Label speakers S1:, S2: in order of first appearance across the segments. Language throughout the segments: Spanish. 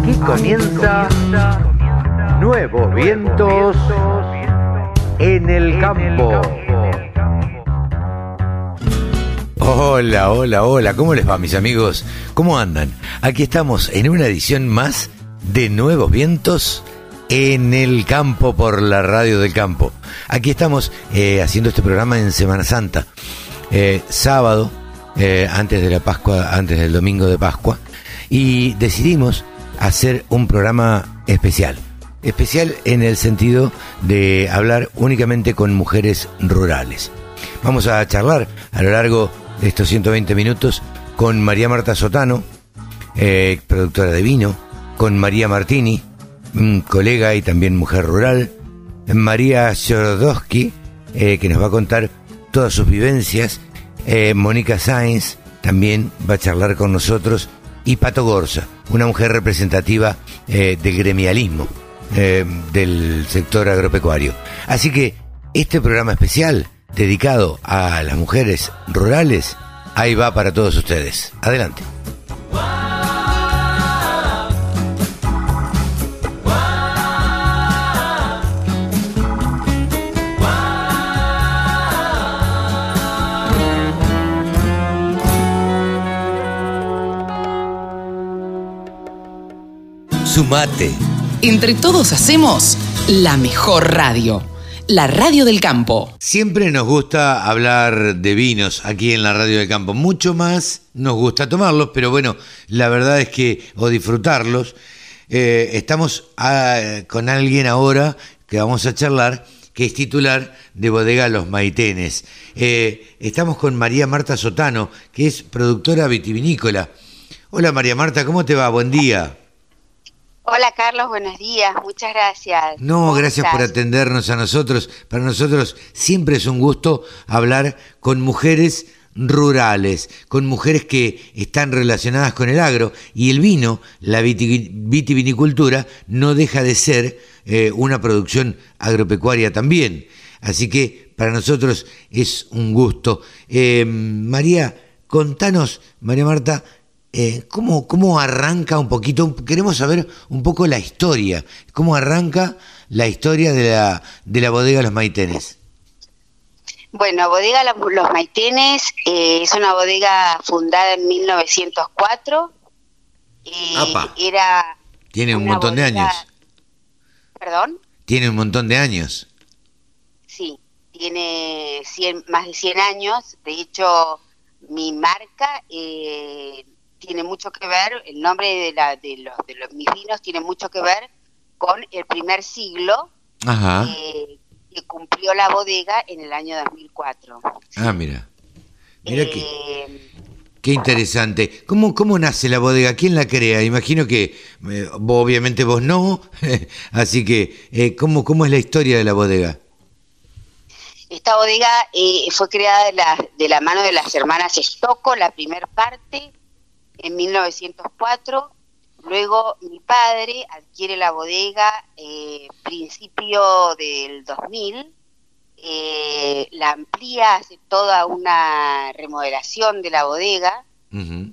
S1: Aquí comienza Nuevos Vientos en el Campo.
S2: Hola, hola, hola, ¿cómo les va mis amigos? ¿Cómo andan? Aquí estamos en una edición más de Nuevos Vientos en el campo por la radio del campo. Aquí estamos eh, haciendo este programa en Semana Santa, eh, sábado, eh, antes de la Pascua, antes del domingo de Pascua, y decidimos hacer un programa especial. Especial en el sentido de hablar únicamente con mujeres rurales. Vamos a charlar a lo largo de estos 120 minutos con María Marta Sotano, eh, productora de vino, con María Martini, colega y también mujer rural, María Sordowski, eh, que nos va a contar todas sus vivencias, eh, Mónica Sáenz también va a charlar con nosotros, y Pato Gorza, una mujer representativa del gremialismo del sector agropecuario. Así que este programa especial dedicado a las mujeres rurales, ahí va para todos ustedes. Adelante. Sumate.
S3: Entre todos hacemos la mejor radio la radio del campo.
S2: Siempre nos gusta hablar de vinos aquí en la radio del campo. Mucho más nos gusta tomarlos, pero bueno, la verdad es que, o disfrutarlos. Eh, estamos ah, con alguien ahora que vamos a charlar, que es titular de Bodega Los Maitenes. Eh, estamos con María Marta Sotano, que es productora vitivinícola. Hola María Marta, ¿cómo te va? Buen día.
S4: Hola Carlos, buenos días, muchas gracias.
S2: No, gracias por atendernos a nosotros. Para nosotros siempre es un gusto hablar con mujeres rurales, con mujeres que están relacionadas con el agro y el vino, la vitivinicultura, no deja de ser eh, una producción agropecuaria también. Así que para nosotros es un gusto. Eh, María, contanos, María Marta, eh, ¿cómo, ¿cómo, arranca un poquito? Queremos saber un poco la historia. ¿Cómo arranca la historia de la, de la bodega Los Maitenes?
S4: Bueno, Bodega Los Maitenes eh, es una bodega fundada en 1904.
S2: era Tiene un montón de años.
S4: ¿Perdón?
S2: Tiene un montón de años.
S4: Sí, tiene más de 100 años. De hecho, mi marca eh, tiene mucho que ver, el nombre de, la, de, los, de los, mis vinos tiene mucho que ver con el primer siglo eh, que cumplió la bodega en el año 2004.
S2: Ah, mira. Mira qué, eh, qué interesante. ¿Cómo, ¿Cómo nace la bodega? ¿Quién la crea? Imagino que eh, obviamente vos no, así que ¿cómo, ¿cómo es la historia de la bodega?
S4: Esta bodega fue creada de la, de la mano de las hermanas Estocco, la primer parte, en 1904. Luego mi padre adquiere la bodega eh, principio del 2000, eh, la amplía, hace toda una remodelación de la bodega,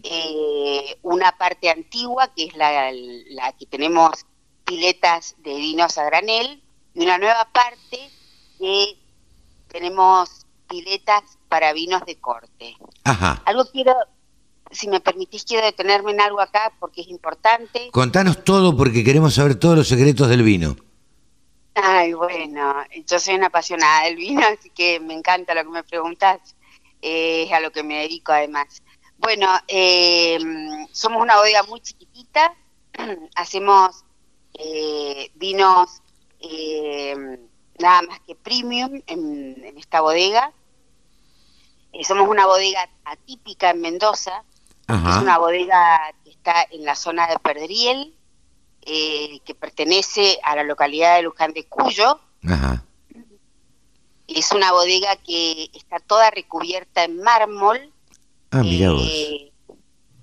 S4: eh, una parte antigua que es la, la, que tenemos piletas de vinos a granel y una nueva parte que tenemos piletas para vinos de corte. Algo quiero si me permitís, quiero detenerme en algo acá porque es importante.
S2: Contanos todo porque queremos saber todos los secretos del vino.
S4: Ay, bueno, yo soy una apasionada del vino, así que me encanta lo que me preguntas, eh, es a lo que me dedico además. Bueno, eh, somos una bodega muy chiquitita, hacemos eh, vinos nada más que premium en esta bodega. somos una bodega atípica en Mendoza, es una bodega que está en la zona de Perdriel, eh, que pertenece a la localidad de Luján de Cuyo. Es una bodega que está toda recubierta en mármol.
S2: Ah, mira eh,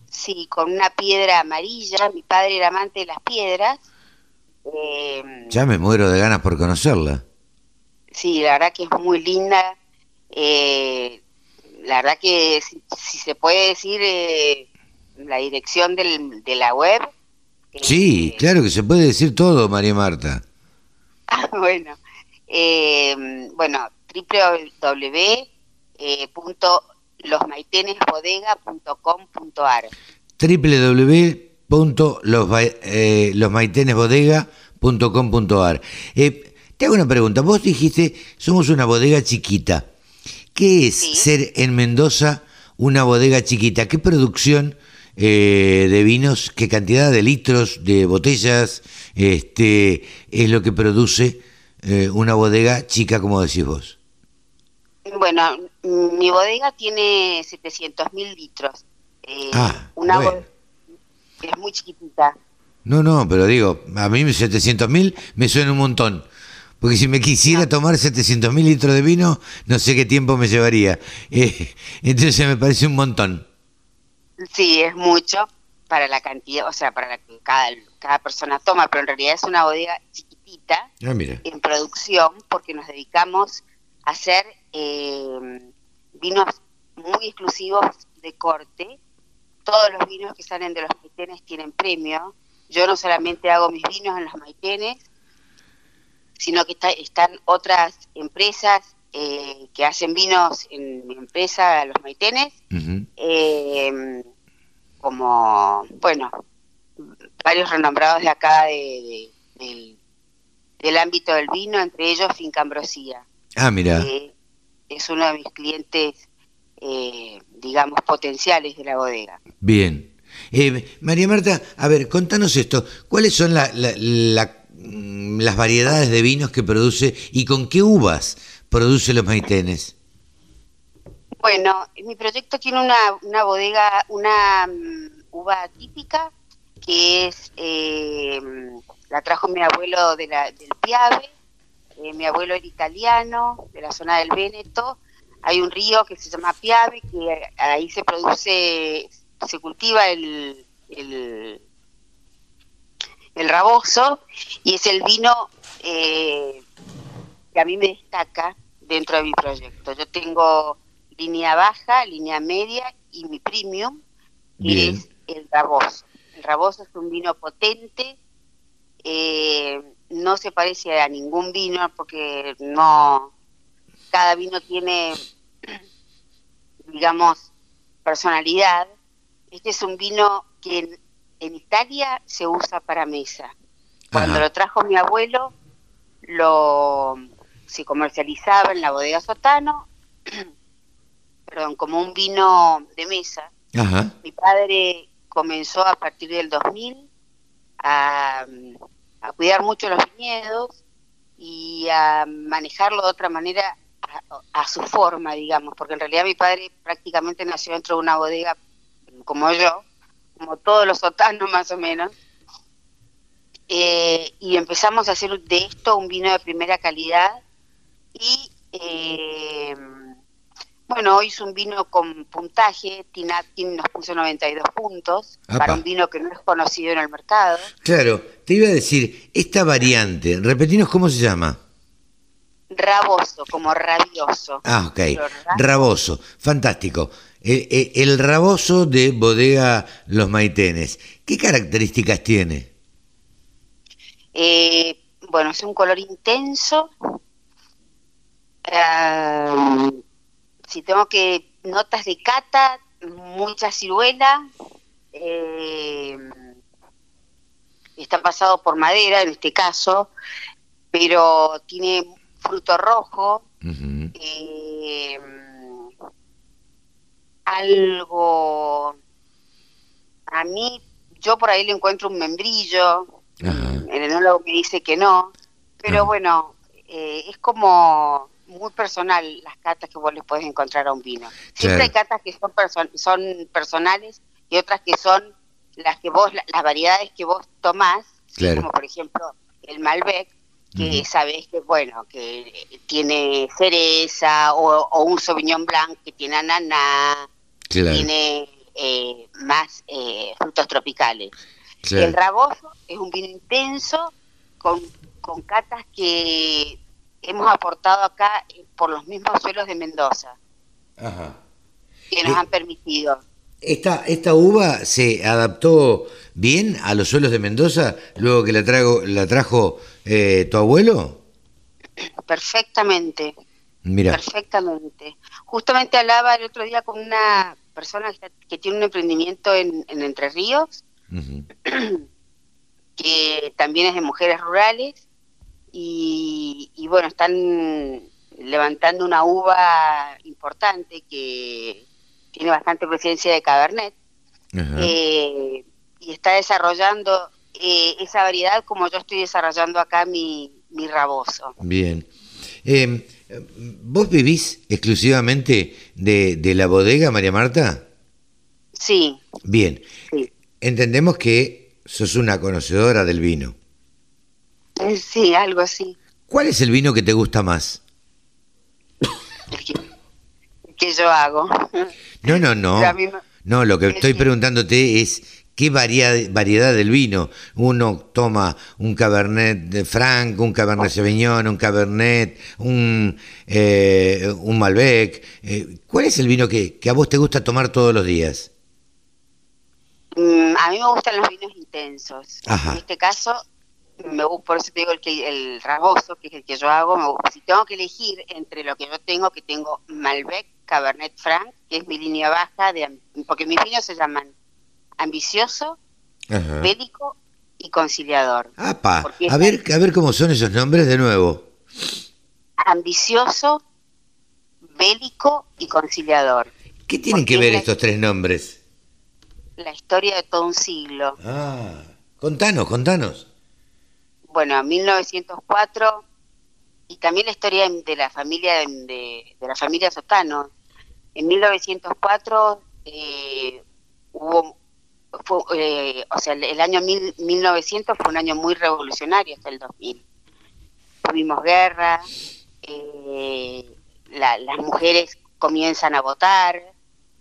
S4: Sí, con una piedra amarilla. Mi padre era amante de las piedras. Eh,
S2: ya me muero de ganas por conocerla.
S4: Sí, la verdad que es muy linda. Eh, la verdad que si, se puede decir eh, la dirección del, de la web,
S2: Sí,
S4: Eh,
S2: claro que se puede decir todo, María Marta.
S4: Ah, bueno, eh, bueno, www.losmaitenesbodega.com.ar
S2: www.losmaitenesbodega.com.ar eh, Te hago una pregunta. Vos dijiste, somos una bodega chiquita. ¿Qué es
S4: Sí.
S2: ser en Mendoza una bodega chiquita? ¿Qué producción eh, de vinos, qué cantidad de litros, de botellas, este, es lo que produce eh, una bodega chica, como decís vos?
S4: Bueno, mi bodega tiene 700 mil litros. Eh,
S2: Ah,
S4: una
S2: bueno.
S4: es muy chiquitita.
S2: No, no, pero digo, a mí 700 mil me suena un montón. Porque si me quisiera tomar 700 mil litros de vino, no sé qué tiempo me llevaría. Eh, entonces me parece un montón.
S4: Sí, es mucho para la cantidad, o sea, para la que cada, cada persona toma, pero en realidad es una bodega chiquitita
S2: Ah, mira.
S4: en producción porque nos dedicamos a hacer eh, vinos muy exclusivos de corte. Todos los vinos que salen de los maitenes tienen premio. Yo no solamente hago mis vinos en los maitenes, sino que está- están otras empresas eh, que hacen vinos en mi empresa, los maitenes, eh, como, bueno, varios renombrados de acá de, de- del, del ámbito del vino, entre ellos Finca Ambrosía.
S2: Ah, mira.
S4: es uno de mis clientes, eh, digamos, potenciales de la bodega.
S2: Bien. Eh, María Marta, a ver, contanos esto. ¿Cuáles son la- la- la- las variedades de vinos que produce y con qué uvas produce los maitenes?
S4: Bueno, mi proyecto tiene una, una bodega, una mm, uva típica que es, eh, la trajo mi abuelo de la, del Piave, eh, mi abuelo era italiano, de la zona del Véneto, hay un río que se llama Piave, que ahí se produce, se cultiva el, el raboso, y es el vino eh, que a mí me destaca dentro de mi proyecto. Yo tengo línea baja, línea media y mi premium, que es el raboso. El raboso es un vino potente, eh, no se parece a ningún vino porque no, cada vino tiene, digamos, personalidad. Este es un vino que en, Italia se usa para mesa. Cuando
S2: Ajá.
S4: lo trajo mi abuelo, lo se comercializaba en la bodega Sotano, perdón, como un vino de mesa.
S2: Ajá.
S4: Mi padre comenzó a partir del 2000 a, a cuidar mucho los viñedos y a manejarlo de otra manera a, a su forma, digamos, porque en realidad mi padre prácticamente nació dentro de una bodega como yo, como todos los sotanos más o menos, eh, y empezamos a hacer de esto un vino de primera calidad y eh, bueno, hoy es un vino con puntaje, Tinatin nos puso 92 puntos,
S2: Apa.
S4: para un vino que no es conocido en el mercado.
S2: Claro, te iba a decir, esta variante, repetinos cómo se llama.
S4: Raboso, como rabioso.
S2: Ah, ok. Raboso, fantástico. El, el- raboso de bodega Los Maitenes. ¿Qué características tiene?
S4: Eh, bueno, es un color intenso. Ah, si tengo que notas de cata, mucha ciruela. eh, está pasado por madera en este caso, pero tiene fruto rojo. Eh, algo a mí yo por ahí le encuentro un membrillo
S2: Ajá.
S4: el enólogo me dice que no pero
S2: Ajá.
S4: bueno eh, es como muy personal las catas que vos le puedes encontrar a un vino siempre
S2: Claro.
S4: hay catas que son perso- son personales y otras que son las que vos la- las variedades que vos tomás como por ejemplo el Malbec que sabés que bueno que tiene cereza o, o un Sauvignon Blanc que tiene ananá
S2: Claro,
S4: tiene eh, más eh, frutos tropicales.
S2: claro.
S4: El raboso es un vino intenso con, con catas que hemos aportado acá eh, por los mismos suelos de Mendoza,
S2: Ajá.
S4: que nos
S2: Eh,
S4: han permitido.
S2: ¿Esta, ¿Esta uva se adaptó bien a los suelos de Mendoza luego que la, trago, la trajo eh, tu abuelo?
S4: Perfectamente.
S2: Mira.
S4: Perfectamente. Justamente hablaba el otro día con una persona que, tiene un emprendimiento en, Entre Ríos, que también es de mujeres rurales, y, bueno, están levantando una uva importante que tiene bastante presencia de Cabernet, eh, y está desarrollando eh, esa variedad como yo estoy desarrollando acá mi, mi raboso.
S2: Bien. Eh, ¿Vos vivís exclusivamente de, la bodega, María Marta?
S4: Sí.
S2: Bien. Entendemos que sos una conocedora del vino.
S4: Eh, sí, algo así.
S2: ¿Cuál es el vino que te gusta más?
S4: El que, yo hago.
S2: No, no, no. No, lo que estoy preguntándote es qué variedad, del vino. Uno toma un Cabernet de Franc, un Cabernet Sauvignon, un Cabernet, un, eh, un Malbec. Eh, ¿Cuál es el vino que, a vos te gusta tomar todos los días?
S4: Mm, a mí me gustan los vinos intensos. En este caso, me, por eso te digo el, que, el raboso, que es el que yo hago. si tengo que elegir entre lo que yo tengo, que tengo Malbec, Cabernet Franc, que es mi línea baja, de, porque mis vinos se llaman ambicioso, bélico y conciliador.
S2: a ver, a ver cómo son esos nombres de nuevo.
S4: Ambicioso, bélico y conciliador.
S2: ¿Qué tienen que ver estos tres nombres?
S4: La historia de todo un siglo.
S2: Ah, contanos, contanos.
S4: Bueno, 1904 y también la historia de la familia de, la familia Sotano. En 1904 eh, hubo fue, eh, o sea, el, año 1900 fue un año muy revolucionario hasta el 2000. Tuvimos guerra, eh, las mujeres comienzan a votar,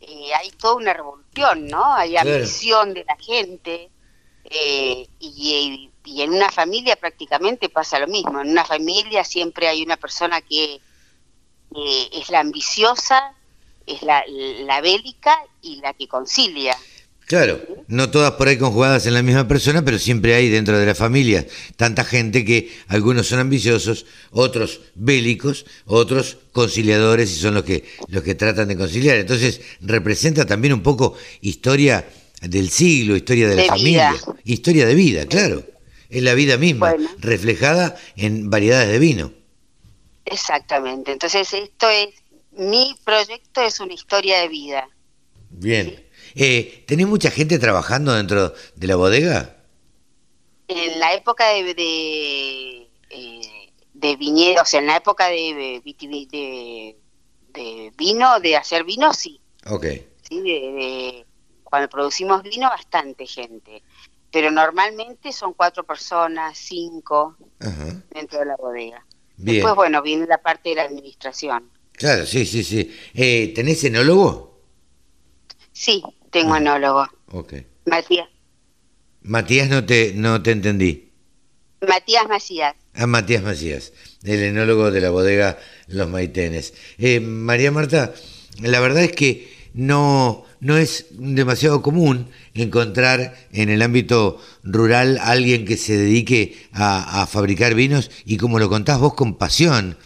S4: eh, hay toda una revolución, ¿no? Hay ambición de la gente y, en una familia prácticamente pasa lo mismo. En una familia siempre hay una persona que es la ambiciosa, es la, la bélica y la que concilia.
S2: Claro, no todas por ahí conjugadas en la misma persona, pero siempre hay dentro de la familia tanta gente que algunos son ambiciosos, otros bélicos, otros conciliadores y son los que los que tratan de conciliar. Entonces representa también un poco historia del siglo, historia de la familia, historia de vida, claro. Es la vida misma, reflejada en variedades de vino.
S4: Exactamente. Entonces esto es mi proyecto es una historia de vida.
S2: Bien. Eh, ¿Tenés mucha gente trabajando dentro de la bodega?
S4: En la época de, de, eh, de viñedo, o sea, en la época de, de, de, vino, de hacer vino, sí.
S2: Ok.
S4: Sí, de, cuando producimos vino, bastante gente. Pero normalmente son cuatro personas, cinco, dentro de la bodega. Bien. Después, bueno, viene la parte de la administración.
S2: Claro, sí, sí, sí. Eh, ¿Tenés enólogo?
S4: Sí, tengo ah, enólogo.
S2: Ok.
S4: Matías.
S2: Matías, no te, no te entendí.
S4: Matías Macías.
S2: Ah, Matías Macías, el enólogo de la bodega Los Maitenes. Eh, María Marta, la verdad es que no, no es demasiado común encontrar en el ámbito rural alguien que se dedique a, a fabricar vinos y como lo contás vos con pasión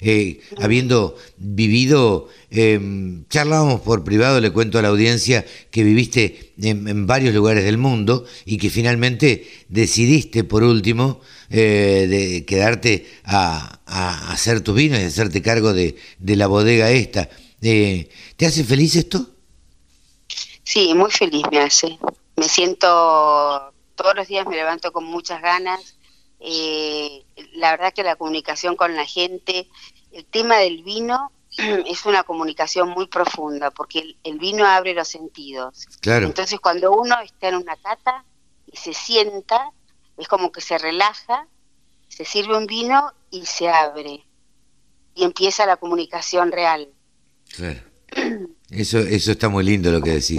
S2: eh, habiendo vivido, eh, charlábamos por privado, le cuento a la audiencia que viviste en, varios lugares del mundo y que finalmente decidiste por último eh, de quedarte a, hacer tus vinos y hacerte cargo de, la bodega esta. Eh, ¿Te hace feliz esto?
S4: Sí, muy feliz me hace. Me siento, todos los días me levanto con muchas ganas eh, la verdad que la comunicación con la gente, el tema del vino es una comunicación muy profunda porque el, vino abre los sentidos.
S2: Claro.
S4: Entonces cuando uno está en una cata y se sienta, es como que se relaja, se sirve un vino y se abre y empieza la comunicación real.
S2: Claro. Eso, eso está muy lindo lo que decís.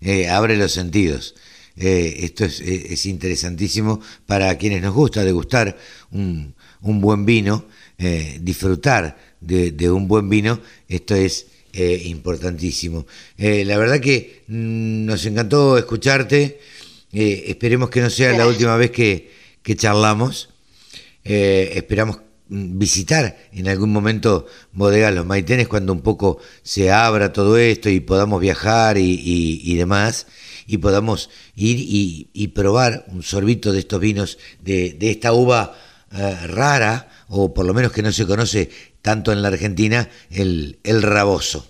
S2: Eh, abre los sentidos. Eh, esto es, eh, es, interesantísimo para quienes nos gusta degustar un, un buen vino, eh, disfrutar de, un buen vino. Esto es eh, importantísimo. La verdad que mm, nos encantó escucharte. Esperemos que no sea la última vez que, que charlamos. esperamos mm, visitar en algún momento Bodegas Los Maitenes cuando un poco se abra todo esto y podamos viajar y, y, demás y podamos ir y, probar un sorbito de estos vinos de, esta uva rara o por lo menos que no se conoce tanto en la Argentina, el, el raboso.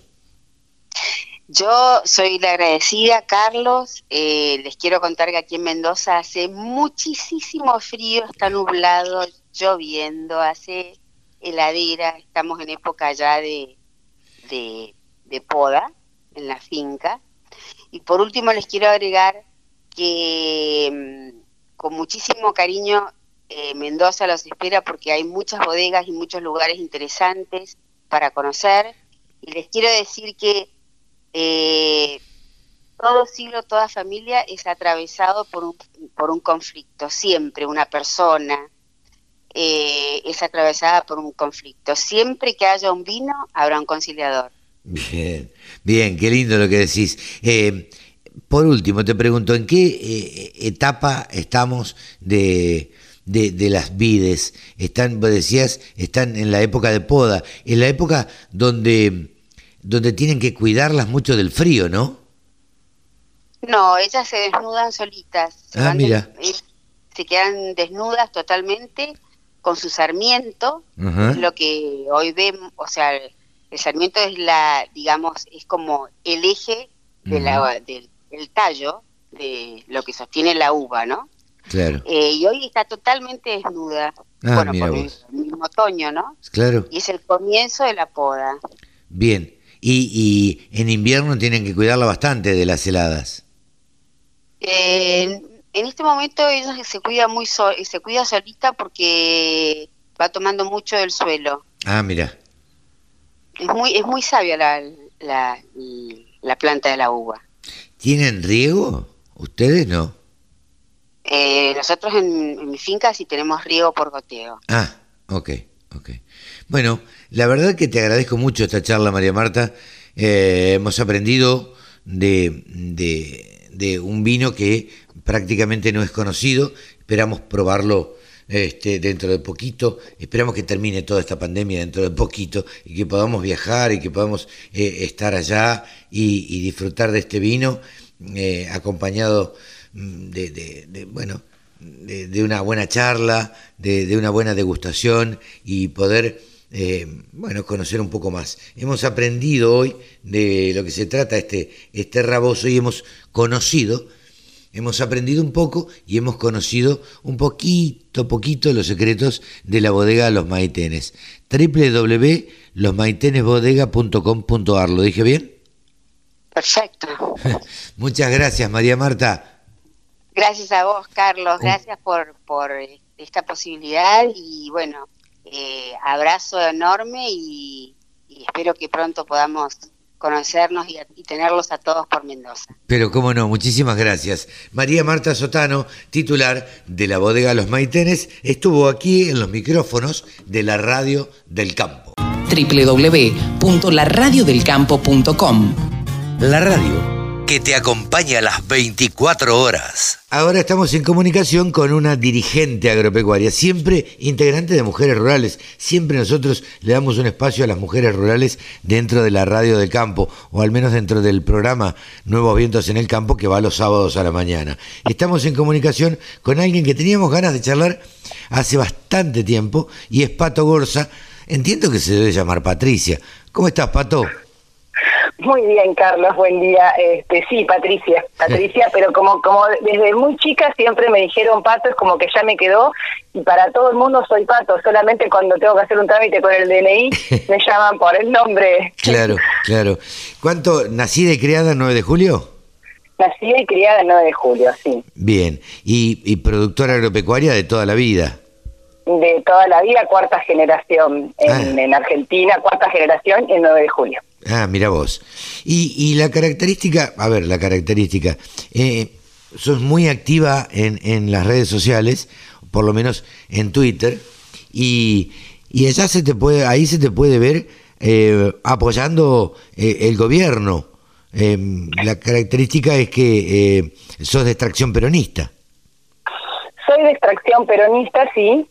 S4: Yo soy la agradecida, Carlos. Eh, les quiero contar que aquí en Mendoza hace muchísimo frío, está nublado, lloviendo, hace heladera, estamos en época ya de, de poda en la finca. Y por último les quiero agregar que mm, con muchísimo cariño eh, Mendoza los espera porque hay muchas bodegas y muchos lugares interesantes para conocer. Y les quiero decir que eh, todo siglo, toda familia es atravesado por un, por un conflicto. Siempre una persona eh, es atravesada por un conflicto. Siempre que haya un vino, habrá un conciliador.
S2: Bien, bien, qué lindo lo que decís. por último, te pregunto, ¿en qué etapa estamos de de, de, las vides, están, vos decías, están en la época de poda, en la época donde, donde tienen que cuidarlas mucho del frío, ¿no?
S4: No, ellas se desnudan solitas. Se
S2: ah, mira.
S4: se quedan desnudas totalmente con su sarmiento, lo que hoy vemos, o sea, el sarmiento es la, digamos, es como el eje de la, del, del tallo de lo que sostiene la uva, ¿no?
S2: Claro.
S4: Eh, y hoy está totalmente desnuda.
S2: Ah,
S4: bueno, por el mismo otoño, ¿no?
S2: Claro.
S4: Y es el comienzo de la poda.
S2: Bien. Y, y en invierno tienen que cuidarla bastante de las heladas.
S4: Eh, en este momento ella se cuida muy se cuida solita porque va tomando mucho del suelo.
S2: Ah, mira.
S4: Es muy es muy sabia la, la, la planta de la uva.
S2: ¿Tienen riego? ¿Ustedes no?
S4: Eh, nosotros en, mi finca sí tenemos riego por goteo.
S2: Ah, ok, ok. Bueno, la verdad que te agradezco mucho esta charla, María Marta. Eh, hemos aprendido de, de, un vino que prácticamente no es conocido. Esperamos probarlo este, dentro de poquito. Esperamos que termine toda esta pandemia dentro de poquito y que podamos viajar y que podamos eh, estar allá y, disfrutar de este vino acompañado de, de, bueno, de, una buena charla, de, una buena degustación y poder, eh, bueno, conocer un poco más. Hemos aprendido hoy de lo que se trata este, este raboso y hemos conocido, hemos aprendido un poco y hemos conocido un poquito, poquito los secretos de la bodega Los Maitenes. www.losmaitenesbodega.com.ar, ¿lo dije bien?
S4: Perfecto.
S2: Muchas gracias, María Marta.
S4: Gracias a vos, Carlos. Gracias por, por esta posibilidad y bueno, eh, abrazo enorme y, espero que pronto podamos conocernos y, tenerlos a todos por Mendoza.
S2: Pero cómo no, muchísimas gracias. María Marta Sotano, titular de la bodega Los Maitenes, estuvo aquí en los micrófonos de la Radio del Campo.
S3: www.laradiodelcampo.com
S2: La radio que te acompaña a las 24 horas. Ahora estamos en comunicación con una dirigente agropecuaria, siempre integrante de Mujeres Rurales. Siempre nosotros le damos un espacio a las mujeres rurales dentro de la radio del campo, o al menos dentro del programa Nuevos Vientos en el Campo que va los sábados a la mañana. Estamos en comunicación con alguien que teníamos ganas de charlar hace bastante tiempo y es Pato Gorza. Entiendo que se debe llamar Patricia. ¿Cómo estás, Pato?
S5: Muy bien, Carlos, buen día. Este, sí, Patricia, Patricia, pero como como desde muy chica siempre me dijeron Pato, es como que ya me quedó y para todo el mundo soy Pato, solamente cuando tengo que hacer un trámite con el DNI me llaman por el nombre.
S2: Claro, claro. ¿Cuánto, nacida y criada el 9 de julio?
S5: Nacida y criada el 9 de julio, sí.
S2: Bien, y, y productora agropecuaria de toda la vida
S5: de toda la vida, cuarta generación en, ah. en Argentina, cuarta generación el 9 de julio.
S2: Ah, mira vos. Y, y la característica, a ver, la característica, eh, sos muy activa en, en las redes sociales, por lo menos en Twitter, y, y allá se te puede, ahí se te puede ver eh, apoyando eh, el gobierno. Em, la característica es que eh, sos de extracción peronista.
S6: Soy de extracción peronista, sí.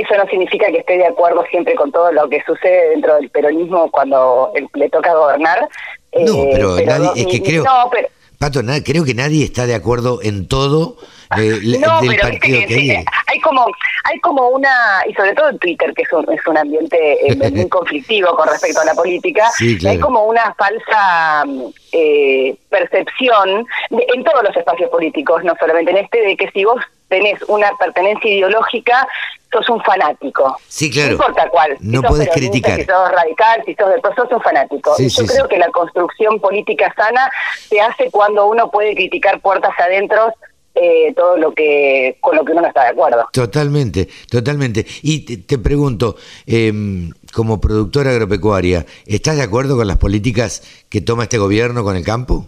S6: Eh, eso no significa que esté de acuerdo siempre con todo lo que sucede dentro del peronismo cuando le toca gobernar.
S2: No,
S6: Eh,
S2: pero nadie- es que creo-
S6: No, pero,
S2: Pato, na- creo que nadie está de acuerdo en todo eh,
S6: no,
S2: del
S6: pero que
S2: viene.
S6: hay como hay como una y sobre todo en Twitter que es un, es un ambiente eh, muy conflictivo con respecto a la política
S2: Sí, claro.
S6: hay como una falsa eh, percepción de- en todos los espacios políticos no solamente en este de que si vos tenés una pertenencia ideológica sos un fanático
S2: Sí, claro.
S6: no importa cuál si
S2: No
S6: sos
S2: podés criticar.
S6: si sos radical si sos del sos un fanático
S2: Sí,
S6: y yo
S2: sí,
S6: creo
S2: sí.
S6: que la construcción política sana se hace cuando uno puede criticar puertas adentro eh, todo lo que con lo que uno no está de acuerdo.
S2: Totalmente, totalmente. Y te, te pregunto, em, como productora agropecuaria, ¿estás de acuerdo con las políticas que toma este gobierno con el campo?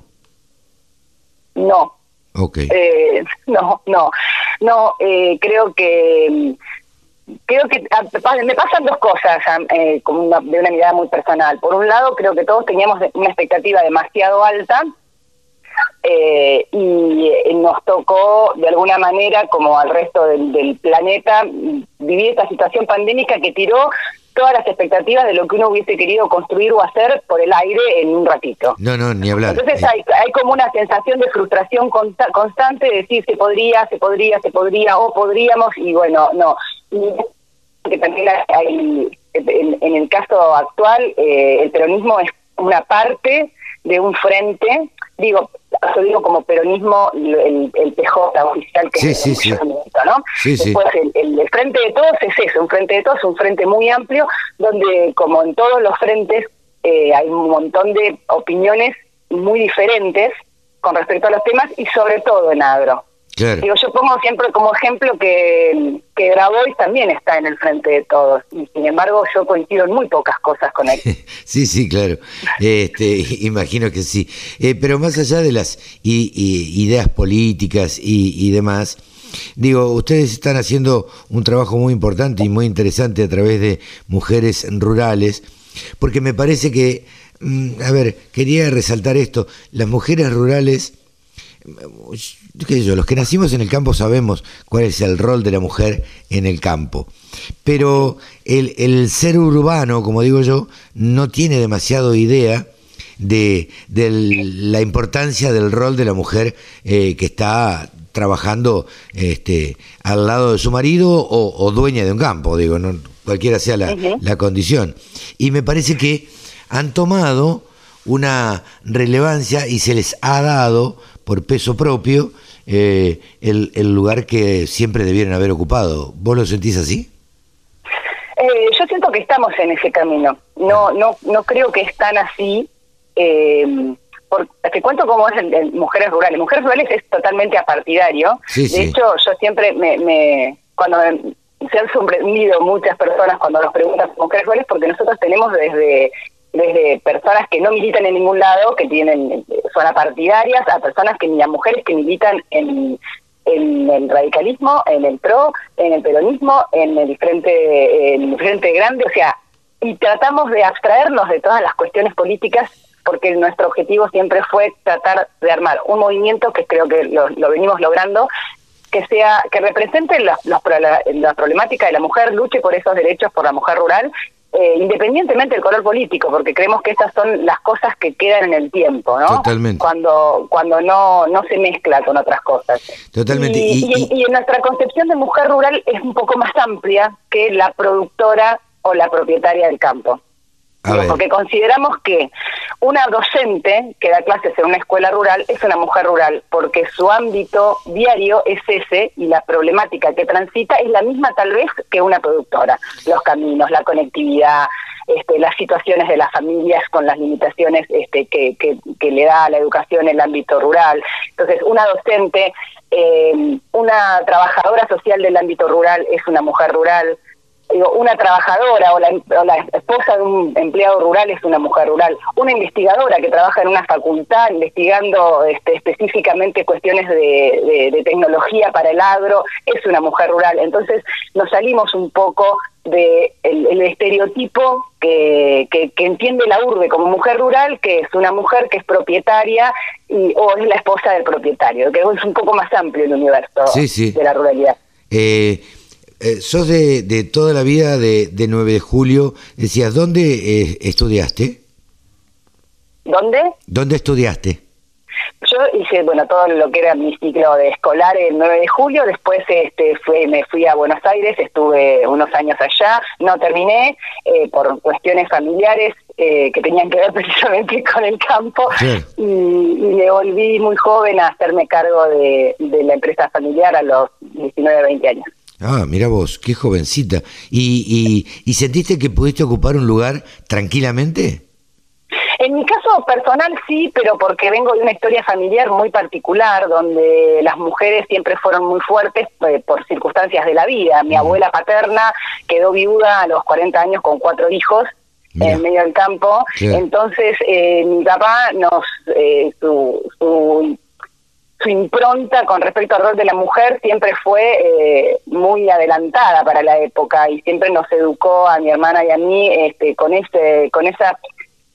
S6: No,
S2: Ok.
S6: eh, no, no, no. eh, creo que creo que ah, me pasan dos cosas ah, eh, una- de una mirada muy personal. Por un lado, creo que todos teníamos una expectativa demasiado alta. eh, y eh, nos tocó de alguna manera, como al resto del, del planeta, vivir esta situación pandémica que tiró todas las expectativas de lo que uno hubiese querido construir o hacer por el aire en un ratito.
S2: No, no, ni hablar.
S6: Entonces
S2: Eh,
S6: hay, hay como una sensación de frustración consta- constante de decir se podría, se podría, se podría o podríamos y bueno, no. Y que también hay, en, en el caso actual, eh, el peronismo es una parte de un frente, digo, yo digo como peronismo el, el PJ oficial que
S2: Sí,
S6: es
S2: sí,
S6: el
S2: sí.
S6: ¿no? Después el, el- el frente de todos es eso, un frente de todos, es un frente muy amplio, donde como en todos los frentes eh, hay un montón de opiniones muy diferentes con respecto a los temas y sobre todo en agro.
S2: Claro.
S6: Digo, yo pongo siempre como ejemplo que, que Grabois también está en el frente de todos y sin embargo yo coincido en muy pocas cosas con él.
S2: Sí, sí, claro. Este, imagino que sí. Eh, pero más allá de las i- i- ideas políticas y, y demás, digo, ustedes están haciendo un trabajo muy importante y muy interesante a través de mujeres rurales, porque me parece que, mm, a ver, quería resaltar esto, las mujeres rurales qué sé yo, los que nacimos en el campo sabemos cuál es el rol de la mujer en el campo. Pero el, el ser urbano, como digo yo, no tiene demasiado idea de, de la importancia del rol de la mujer eh, que está trabajando este, al lado de su marido o, o dueña de un campo, digo, no, cualquiera sea la, la condición. Y me parece que han tomado una relevancia y se les ha dado por peso propio eh, el, el lugar que siempre debieron haber ocupado. ¿Vos lo sentís así?
S6: Eh, yo siento que estamos en ese camino. No, no, no creo que es tan así. Eh, por- te cuento cómo es el, el Mujeres Rurales. Mujeres Rurales es totalmente apartidario.
S2: Sí,
S6: de
S2: sí.
S6: hecho, yo siempre me, me cuando me- se han sorprendido muchas personas cuando nos preguntan por Mujeres Rurales, porque nosotros tenemos desde desde personas que no militan en ningún lado, que tienen son apartidarias, a personas que ni a mujeres que militan en, en el radicalismo, en el PRO, en el peronismo, en el frente, en el frente grande, o sea, y tratamos de abstraernos de todas las cuestiones políticas porque nuestro objetivo siempre fue tratar de armar un movimiento que creo que lo, lo venimos logrando que sea que represente la, prola- la problemática de la mujer, luche por esos derechos por la mujer rural, eh, independientemente del color político, porque creemos que esas son las cosas que quedan en el tiempo, ¿no?
S2: Totalmente.
S6: Cuando cuando no no se mezcla con otras cosas.
S2: Totalmente.
S6: Y-
S2: y-
S6: y en nuestra concepción de mujer rural es un poco más amplia que la productora o la propietaria del campo. Digo. Porque consideramos que una docente que da clases en una escuela rural es una mujer rural, porque su ámbito diario es ese y la problemática que transita es la misma tal vez que una productora. Los caminos, la conectividad, este, las situaciones de las familias con las limitaciones este, que, que, que le da a la educación en el ámbito rural. Entonces, una docente, eh, una trabajadora social del ámbito rural es una mujer rural digo, una trabajadora o la, o la esposa de un empleado rural es una mujer rural, una investigadora que trabaja en una facultad investigando este, específicamente cuestiones de, de- de tecnología para el agro es una mujer rural. Entonces nos salimos un poco de el, estereotipo que, que, entiende la urbe como mujer rural, que es una mujer que es propietaria y, o es la esposa del propietario, que es un poco más amplio el universo de la ruralidad.
S2: Eh, eh, sos de, de, toda la vida de, de 9 de julio, decías, ¿dónde eh, estudiaste?
S6: ¿Dónde?
S2: ¿Dónde estudiaste?
S6: Yo hice, bueno, todo lo que era mi ciclo de escolar el 9 de julio, después este fue, me fui a Buenos Aires, estuve unos años allá, no terminé eh, por cuestiones familiares eh, que tenían que ver precisamente con el campo y, me volví muy joven a hacerme cargo de, la empresa familiar a los 19, 20 años.
S2: Ah, mira vos, qué jovencita. ¿Y, y, ¿Y sentiste que pudiste ocupar un lugar tranquilamente?
S6: En mi caso personal sí, pero porque vengo de una historia familiar muy particular, donde las mujeres siempre fueron muy fuertes eh, por circunstancias de la vida. Mi abuela paterna quedó viuda a los 40 años con cuatro hijos en medio del campo. Entonces, eh, mi papá nos, eh, su, su, impronta con respecto al rol de la mujer siempre fue muy adelantada para la época y siempre nos educó a mi hermana y a mí este, con ese, con esa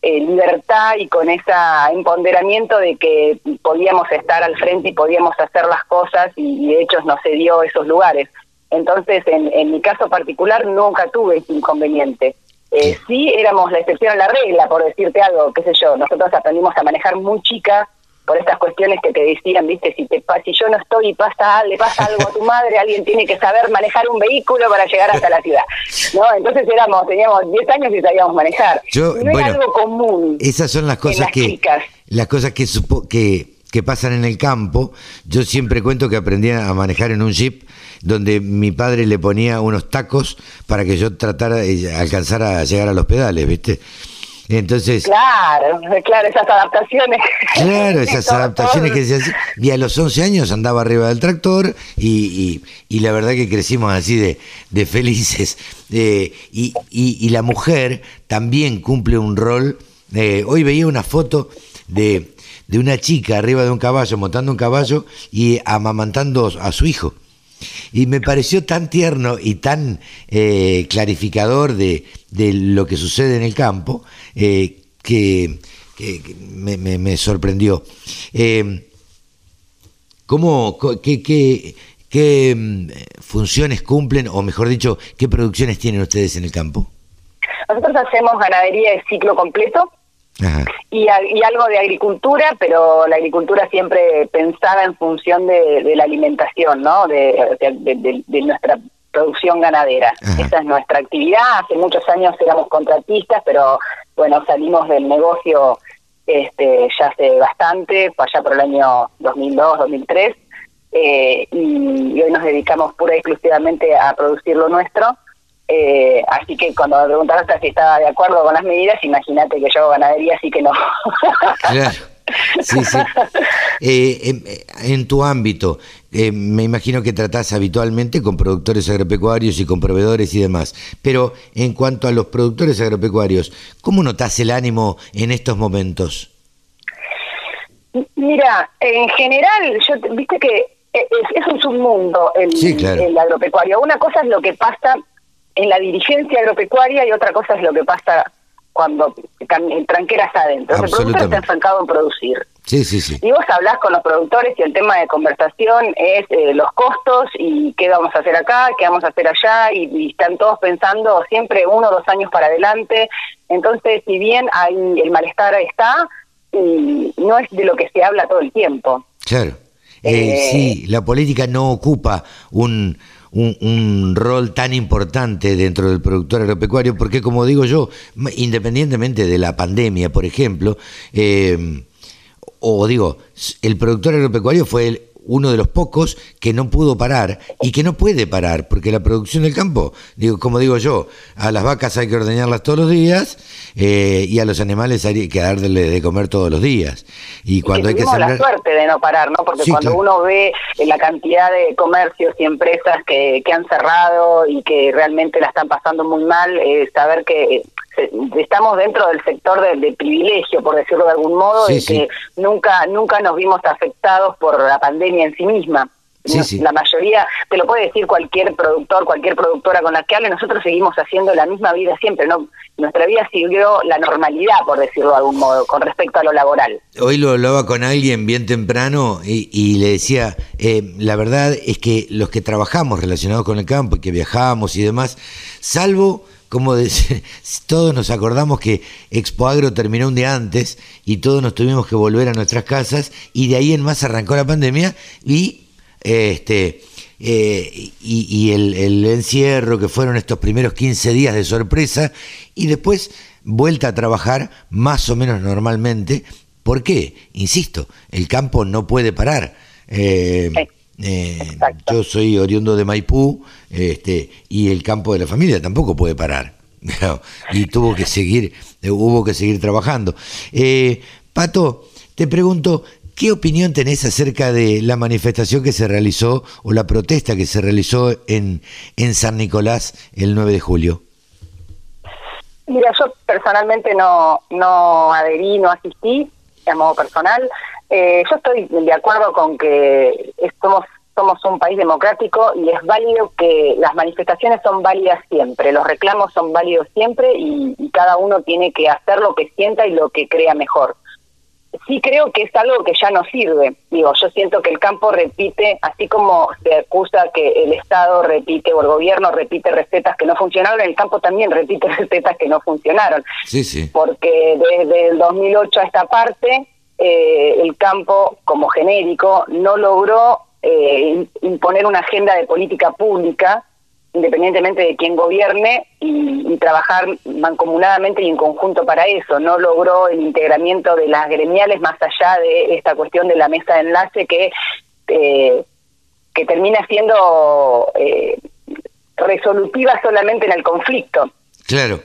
S6: eh, libertad y con ese empoderamiento de que podíamos estar al frente y podíamos hacer las cosas y, de hecho nos cedió esos lugares. Entonces, en, mi caso particular, nunca tuve ese inconveniente. Eh, sí éramos la excepción a la regla, por decirte algo, qué sé yo, nosotros aprendimos a manejar muy chicas por estas cuestiones que te decían, viste, si te si yo no estoy y pasa le pasa algo a tu madre, alguien tiene que saber manejar un vehículo para llegar hasta la ciudad. ¿No? Entonces éramos teníamos 10 años y sabíamos manejar.
S2: Yo,
S6: no
S2: bueno,
S6: algo común.
S2: Esas son las cosas que las cosas que supo, que que pasan en el campo. Yo siempre cuento que aprendí a manejar en un jeep donde mi padre le ponía unos tacos para que yo tratara alcanzar a llegar a los pedales, ¿viste? Entonces.
S6: Claro, claro, esas adaptaciones.
S2: Claro, esas adaptaciones que se hacían. Y a los 11 años andaba arriba del tractor y, y, la verdad que crecimos así de, de felices. Eh, y, y, la mujer también cumple un rol. Eh, hoy veía una foto de, de una chica arriba de un caballo, montando un caballo y amamantando a su hijo. Y me pareció tan tierno y tan eh, clarificador de, de, lo que sucede en el campo eh, que, me, sorprendió. Eh, ¿cómo, qué, qué, qué, mm, funciones cumplen, o mejor dicho, qué producciones tienen ustedes en el campo?
S6: Nosotros hacemos ganadería de ciclo completo, y, algo de agricultura, pero la agricultura siempre pensada en función de, la alimentación, ¿no? De, nuestra producción ganadera. Esa es nuestra actividad. Hace muchos años éramos contratistas, pero bueno, salimos del negocio este, ya hace bastante, allá por el año 2002, 2003, eh, y hoy nos dedicamos pura y exclusivamente a producir lo nuestro. Eh, así que cuando me preguntaron si estaba de acuerdo con las medidas, imagínate que yo hago ganadería, así que no.
S2: Claro. Sí, sí. Eh, en, tu ámbito, eh, me imagino que tratás habitualmente con productores agropecuarios y con proveedores y demás, pero en cuanto a los productores agropecuarios, ¿cómo notas el ánimo en estos momentos?
S6: Mira, en general, yo viste que es, es un submundo el, el agropecuario. Una cosa es lo que pasa en la dirigencia agropecuaria y otra cosa es lo que pasa cuando tranqueras adentro. El productor está enfocado en producir.
S2: Sí, sí, sí.
S6: Y vos hablás con los productores y el tema de conversación es eh, los costos y qué vamos a hacer acá, qué vamos a hacer allá, y, están todos pensando siempre uno o dos años para adelante. Entonces, si bien hay el malestar está, y no es de lo que se habla todo el tiempo.
S2: Claro. Eh, eh, sí, la política no ocupa un un, rol tan importante dentro del productor agropecuario, porque como digo yo, independientemente de la pandemia, por ejemplo, eh, o digo, el productor agropecuario fue el, uno de los pocos que no pudo parar y que no puede parar, porque la producción del campo, digo, como digo yo, a las vacas hay que ordeñarlas todos los días eh, y a los animales hay que darle de comer todos los días. Y cuando hay que
S6: sembrar... la suerte de no parar, ¿no? Porque cuando uno ve la cantidad de comercios y empresas que, que han cerrado y que realmente la están pasando muy mal, eh, saber que estamos dentro del sector de, privilegio, por decirlo de algún modo, y que nunca nunca nos vimos afectados por la pandemia en sí misma. La mayoría, te lo puede decir cualquier productor, cualquier productora con la que hable, nosotros seguimos haciendo la misma vida siempre, ¿no? Nuestra vida siguió la normalidad, por decirlo de algún modo, con respecto a lo laboral.
S2: Hoy lo hablaba con alguien bien temprano y, le decía, eh, la verdad es que los que trabajamos relacionados con el campo y que viajamos y demás, salvo como todos nos acordamos que Expo Agro terminó un día antes y todos nos tuvimos que volver a nuestras casas y de ahí en más arrancó la pandemia y este eh, y, el, encierro que fueron estos primeros 15 días de sorpresa y después vuelta a trabajar más o menos normalmente. ¿Por qué? Insisto, el campo no puede parar. Eh, eh, yo soy oriundo de Maipú este, y el campo de la familia tampoco puede parar. y tuvo que seguir, hubo que seguir trabajando. Pato, te pregunto, ¿Qué opinión tenés acerca de la manifestación que se realizó o la protesta que se realizó en, San Nicolás el 9 de julio?
S6: Mira, yo personalmente no, no adherí, no asistí, a modo personal. Eh, yo estoy de acuerdo con que somos, somos un país democrático y es válido que las manifestaciones son válidas siempre, los reclamos son válidos siempre y cada uno tiene que hacer lo que sienta y lo que crea mejor sí creo que es algo que ya no sirve. Digo, yo siento que el campo repite, así como se acusa que el Estado repite o el gobierno repite recetas que no funcionaron, el campo también repite recetas que no funcionaron.
S2: Sí, sí.
S6: Porque desde el 2008 a esta parte, eh, el campo, como genérico, no logró eh, imponer una agenda de política pública independientemente de quién gobierne, y, trabajar mancomunadamente y en conjunto para eso. No logró el integramiento de las gremiales más allá de esta cuestión de la mesa de enlace que, eh, que termina siendo eh, resolutiva solamente en el conflicto.
S2: Claro.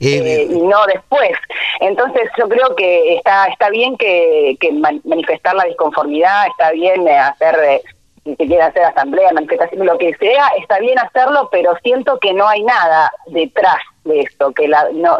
S6: Eh, y no después. Entonces yo creo que está está bien que, que manifestar la disconformidad, está bien hacer si se quiere hacer asamblea, manifestación, lo que sea, está bien hacerlo, pero siento que no hay nada detrás de esto, que la, no,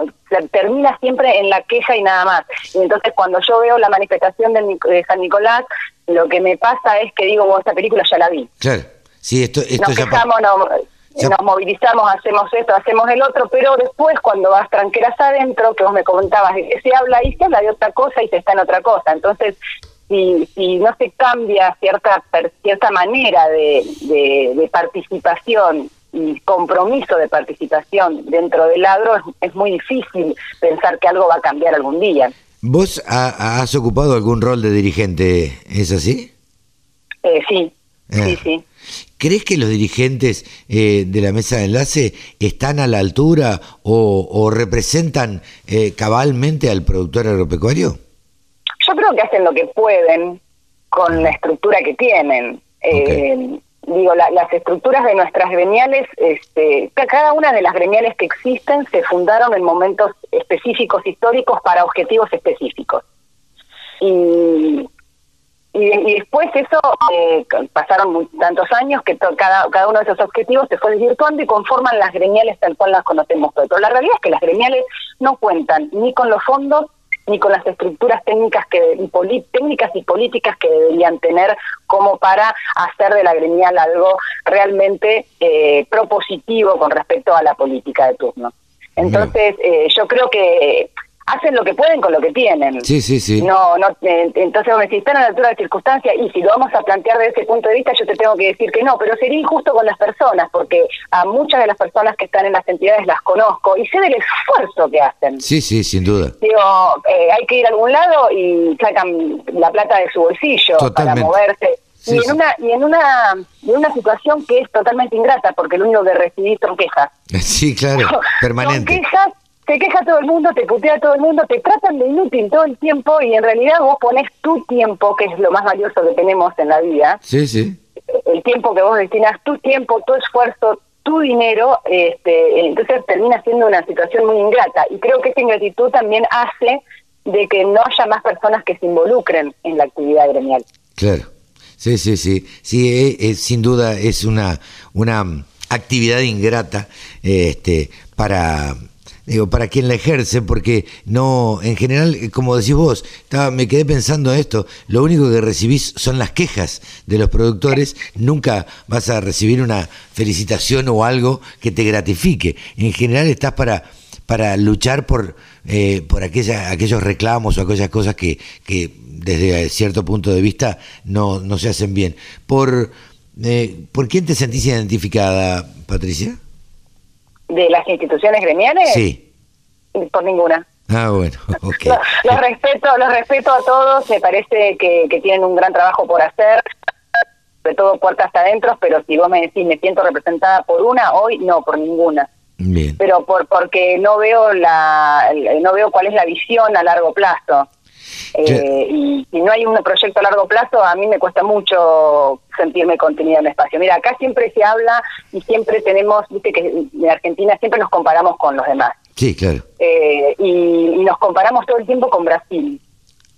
S6: termina siempre en la queja y nada más. Y entonces cuando yo veo la manifestación de, San Nicolás, lo que me pasa es que digo, esta película ya la vi.
S2: Claro, sí, esto, esto
S6: nos quejamos, nos movilizamos, hacemos esto, hacemos el otro, pero después cuando vas tranqueras adentro, que vos me comentabas, se habla y se habla de otra cosa y se está en otra cosa. Entonces, si, no se cambia cierta cierta manera de, de, participación y compromiso de participación dentro del agro, es, muy difícil pensar que algo va a cambiar algún día.
S2: ¿Vos has ocupado algún rol de dirigente, es así?
S6: Eh, sí, sí, ah. sí.
S2: ¿Crees que los dirigentes eh, de la mesa de enlace están a la altura o, representan eh, cabalmente al productor agropecuario?
S6: Yo creo que hacen lo que pueden con la estructura que tienen. Eh, digo, las estructuras de nuestras gremiales, este, cada una de las gremiales que existen se fundaron en momentos específicos históricos para objetivos específicos. Y, y, después eso, eh, pasaron tantos años que cada, cada uno de esos objetivos se fue desvirtuando y conforman las gremiales tal cual las conocemos hoy. Pero la realidad es que las gremiales no cuentan ni con los fondos ni con las estructuras técnicas que y técnicas y políticas que deberían tener como para hacer de la gremial algo realmente eh, propositivo con respecto a la política de turno. Entonces, eh, yo creo que hacen lo que pueden con lo que tienen.
S2: Sí, sí, sí.
S6: No, no, eh, entonces me si están a la altura de circunstancias y si lo vamos a plantear desde ese punto de vista, yo te tengo que decir que no, pero sería injusto con las personas, porque a muchas de las personas que están en las entidades las conozco y sé del esfuerzo que hacen.
S2: Sí, sí, sin duda.
S6: Digo, eh, hay que ir a algún lado y sacan la plata de su bolsillo para moverse. y en una y en una en una situación que es totalmente ingrata porque lo único que recibís son quejas
S2: sí claro permanente
S6: son quejas te queja todo el mundo, te putea todo el mundo, te tratan de inútil todo el tiempo y en realidad vos pones tu tiempo, que es lo más valioso que tenemos en la vida.
S2: Sí, sí.
S6: El tiempo que vos destinas, tu tiempo, tu esfuerzo, tu dinero, este, entonces termina siendo una situación muy ingrata. Y creo que esa ingratitud también hace de que no haya más personas que se involucren en la actividad gremial.
S2: Claro. Sí, sí, sí. Sí, eh, eh, sin duda es una, una actividad ingrata este, para digo, para quien la ejerce, porque no, en general, eh, como decís vos, estaba, me quedé pensando esto, lo único que recibís son las quejas de los productores, nunca vas a recibir una felicitación o algo que te gratifique. En general estás para, para luchar por, eh, por aquella, aquellos reclamos o aquellas cosas que, que desde cierto punto de vista no, no se hacen bien. Por, eh, ¿Por quién te sentís identificada, Patricia?
S6: ¿De las instituciones gremiales?
S2: Sí.
S6: Por ninguna.
S2: Ah, bueno, ok.
S6: los, respeto, los respeto a todos, me parece que, que tienen un gran trabajo por hacer, de todo puertas adentro, pero si vos me decís, me siento representada por una, hoy no, por ninguna.
S2: Bien.
S6: Pero por porque no veo la no veo cuál es la visión a largo plazo. Eh, y si no hay un proyecto a largo plazo, a mí me cuesta mucho sentirme contenida en el espacio. Mira, acá siempre se habla y siempre tenemos, viste que en Argentina siempre nos comparamos con los demás.
S2: Sí, claro.
S6: Eh, y, y nos comparamos todo el tiempo con Brasil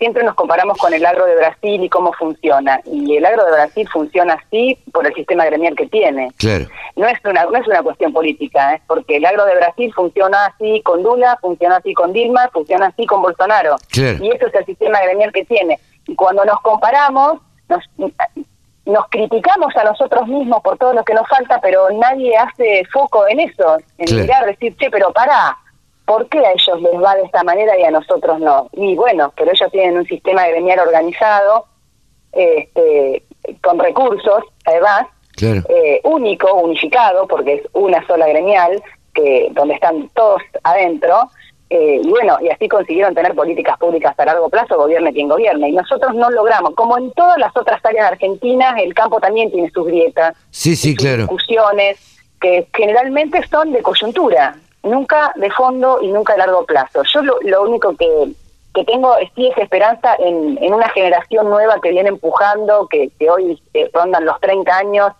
S6: siempre nos comparamos con el agro de Brasil y cómo funciona. Y el agro de Brasil funciona así por el sistema gremial que tiene.
S2: Claro.
S6: No es una, no es una cuestión política, ¿eh? porque el agro de Brasil funciona así con Lula, funciona así con Dilma, funciona así con Bolsonaro.
S2: Claro.
S6: Y eso es el sistema gremial que tiene. Y cuando nos comparamos, nos, nos criticamos a nosotros mismos por todo lo que nos falta, pero nadie hace foco en eso, en
S2: Claro.
S6: mirar, decir, che, pero pará, ¿por qué a ellos les va de esta manera y a nosotros no? Y bueno, pero ellos tienen un sistema gremial organizado, este, con recursos, además,
S2: Claro.
S6: eh, único, unificado, porque es una sola gremial, que donde están todos adentro, eh, y bueno, y así consiguieron tener políticas públicas a largo plazo, gobierne quien gobierne. Y nosotros no logramos, como en todas las otras áreas de Argentina, el campo también tiene sus grietas,
S2: Sí, sí,
S6: sus
S2: claro.
S6: discusiones, que generalmente son de coyuntura, nunca de fondo y nunca a largo plazo. Yo lo, lo único que, que tengo es, sí es esperanza en, en una generación nueva que viene empujando, que, que hoy eh, rondan los 30 años,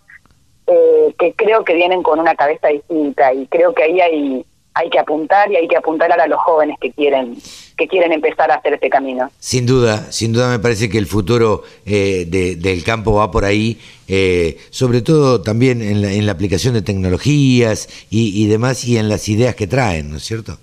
S6: eh, que creo que vienen con una cabeza distinta y creo que ahí hay hay que apuntar y hay que apuntar a los jóvenes que quieren que quieren empezar a hacer este camino.
S2: Sin duda, sin duda me parece que el futuro eh, de- del campo va por ahí, eh, sobre todo también en la, en la aplicación de tecnologías y, y demás y en las ideas que traen, ¿no es cierto?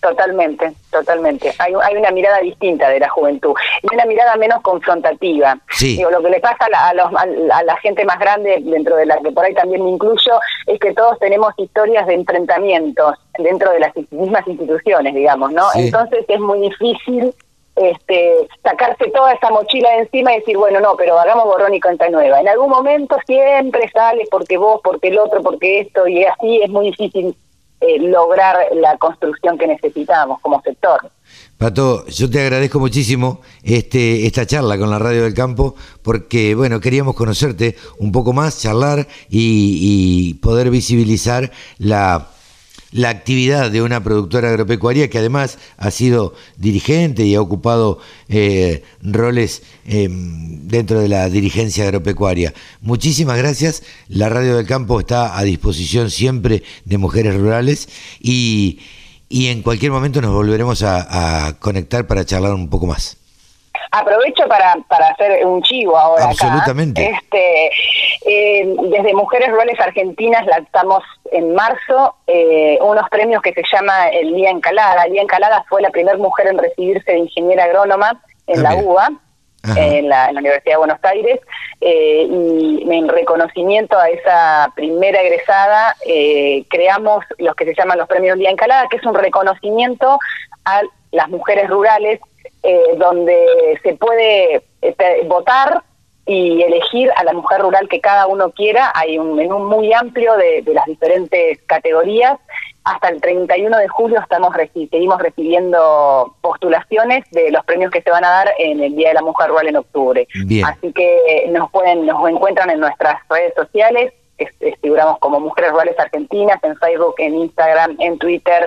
S6: Totalmente, totalmente. Hay, hay una mirada distinta de la juventud y una mirada menos confrontativa.
S2: Sí.
S6: Digo, lo que le pasa a la, a los- a la- gente más grande, dentro de la que por ahí también me incluyo, es que todos tenemos historias de enfrentamientos dentro de las mismas instituciones, digamos, ¿no?
S2: Sí.
S6: Entonces es muy difícil este, sacarse toda esa mochila de encima y decir, bueno, no, pero hagamos borrón y cuenta nueva. En algún momento siempre sale porque vos, porque el otro, porque esto, y así es muy difícil eh, lograr la construcción que necesitamos como sector.
S2: Pato, yo te agradezco muchísimo este, esta charla con la Radio del Campo, porque bueno, queríamos conocerte un poco más, charlar y, y poder visibilizar la, la actividad de una productora agropecuaria que además ha sido dirigente y ha ocupado eh, roles eh, dentro de la dirigencia agropecuaria. Muchísimas gracias. La Radio del Campo está a disposición siempre de mujeres rurales y, y en cualquier momento nos volveremos a conectar para charlar un poco más.
S6: Aprovecho para, para hacer un chivo ahora acá.
S2: Absolutamente.
S6: Este, eh, desde Mujeres Rurales Argentinas lanzamos en marzo eh, unos premios que se llama el Día Encalada. El Día Encalada fue la primera mujer en recibirse de ingeniera agrónoma en
S2: Ah,
S6: la. UBA, en la, en la Universidad de Buenos Aires, eh, y en reconocimiento a esa primera egresada eh, creamos los que se llaman los premios Día Encalada, que es un reconocimiento a las mujeres rurales eh, donde se puede pe- votar y elegir a la mujer rural que cada uno quiera. Hay un menú muy amplio de, de las diferentes categorías. Hasta el 31 de julio estamos seguimos recibiendo postulaciones de los premios que se van a dar en el Día de la Mujer Rural en octubre.
S2: Bien.
S6: Así que nos pueden nos encuentran en nuestras redes sociales. es- es- figuramos como Mujeres Rurales Argentinas en Facebook, en Instagram, en Twitter,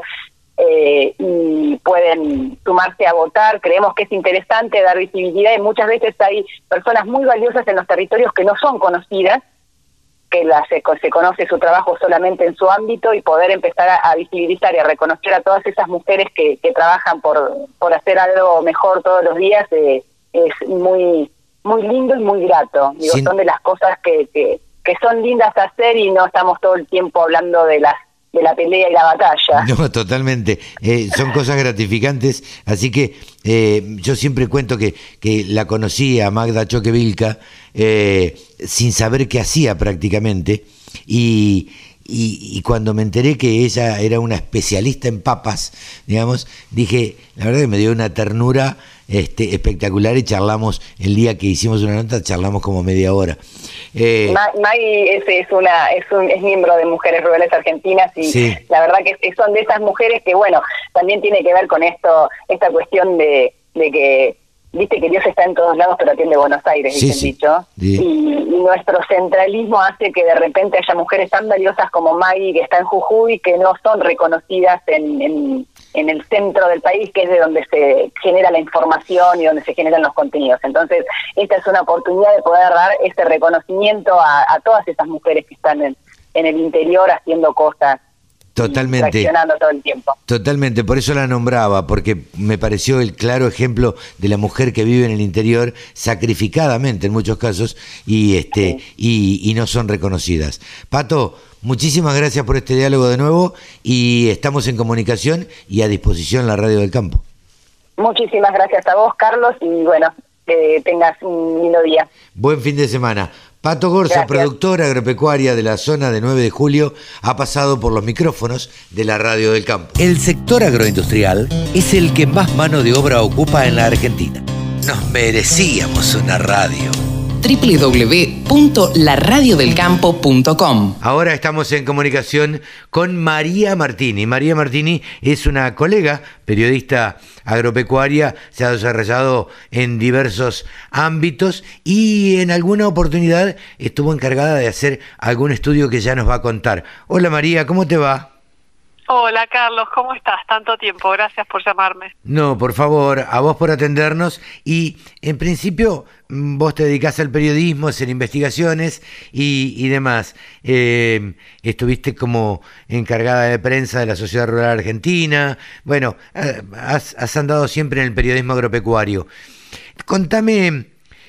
S6: eh, y pueden sumarse a votar. Creemos que es interesante dar visibilidad y muchas veces hay personas muy valiosas en los territorios que no son conocidas, que la, se, se conoce su trabajo solamente en su ámbito y poder empezar a, a visibilizar y a reconocer a todas esas mujeres que, que trabajan por, por hacer algo mejor todos los días eh, es muy muy lindo y muy grato. Digo,
S2: Sin-
S6: son de las cosas que, que, que son lindas de hacer y no estamos todo el tiempo hablando de las
S5: de la pelea y la batalla.
S2: No, totalmente. Eh, son cosas gratificantes, así que eh, yo siempre cuento que, que la conocí a Magda Choquevilca eh, sin saber qué hacía prácticamente y, y, cuando me enteré que ella era una especialista en papas, digamos, dije, la verdad que me dio una ternura este, espectacular y charlamos el día que hicimos una nota, charlamos como media hora.
S5: Eh, Maggie es, es, una, es, un, es miembro de Mujeres Rurales Argentinas y la verdad que son de esas mujeres que, bueno, también tiene que ver con esto, esta cuestión de, de que viste que Dios está en todos lados, pero atiende Buenos Aires, dice dicho. Y, nuestro centralismo hace que de repente haya mujeres tan valiosas como Maggie, que está en Jujuy, que no son reconocidas en, en, el centro del país, que es de donde se genera la información y donde se generan los contenidos. Entonces, esta es una oportunidad de poder dar ese reconocimiento a, todas esas mujeres que están en, en el interior haciendo cosas
S2: Totalmente.
S5: todo el tiempo.
S2: Totalmente, por eso la nombraba, porque me pareció el claro ejemplo de la mujer que vive en el interior, sacrificadamente en muchos casos, y este, y, no son reconocidas. Pato, muchísimas gracias por este diálogo de nuevo, y estamos en comunicación y a disposición la radio del campo.
S5: Muchísimas gracias a vos, Carlos, y bueno, que tengas un lindo día.
S2: Buen fin de semana. Pato Gorza, productora agropecuaria de la zona de 9 de julio, ha pasado por los micrófonos de la radio del campo. El sector agroindustrial es el que más mano de obra ocupa en la Argentina. Nos merecíamos una radio
S3: www.laradiodelcampo.com.
S2: Ahora estamos en comunicación con María Martini. María Martini es una colega, periodista agropecuaria, se ha desarrollado en diversos ámbitos y en alguna oportunidad estuvo encargada de hacer algún estudio que ya nos va a contar. Hola María, ¿cómo te va?
S7: Hola Carlos, ¿cómo estás? Tanto tiempo, gracias por llamarme.
S2: No, por favor, a vos por atendernos y en principio mm, vos te dedicás al periodismo, hacer investigaciones y, demás. Eh, estuviste como encargada de prensa de la Sociedad Rural Argentina, bueno, eh, has, has andado siempre en el periodismo agropecuario. Contame,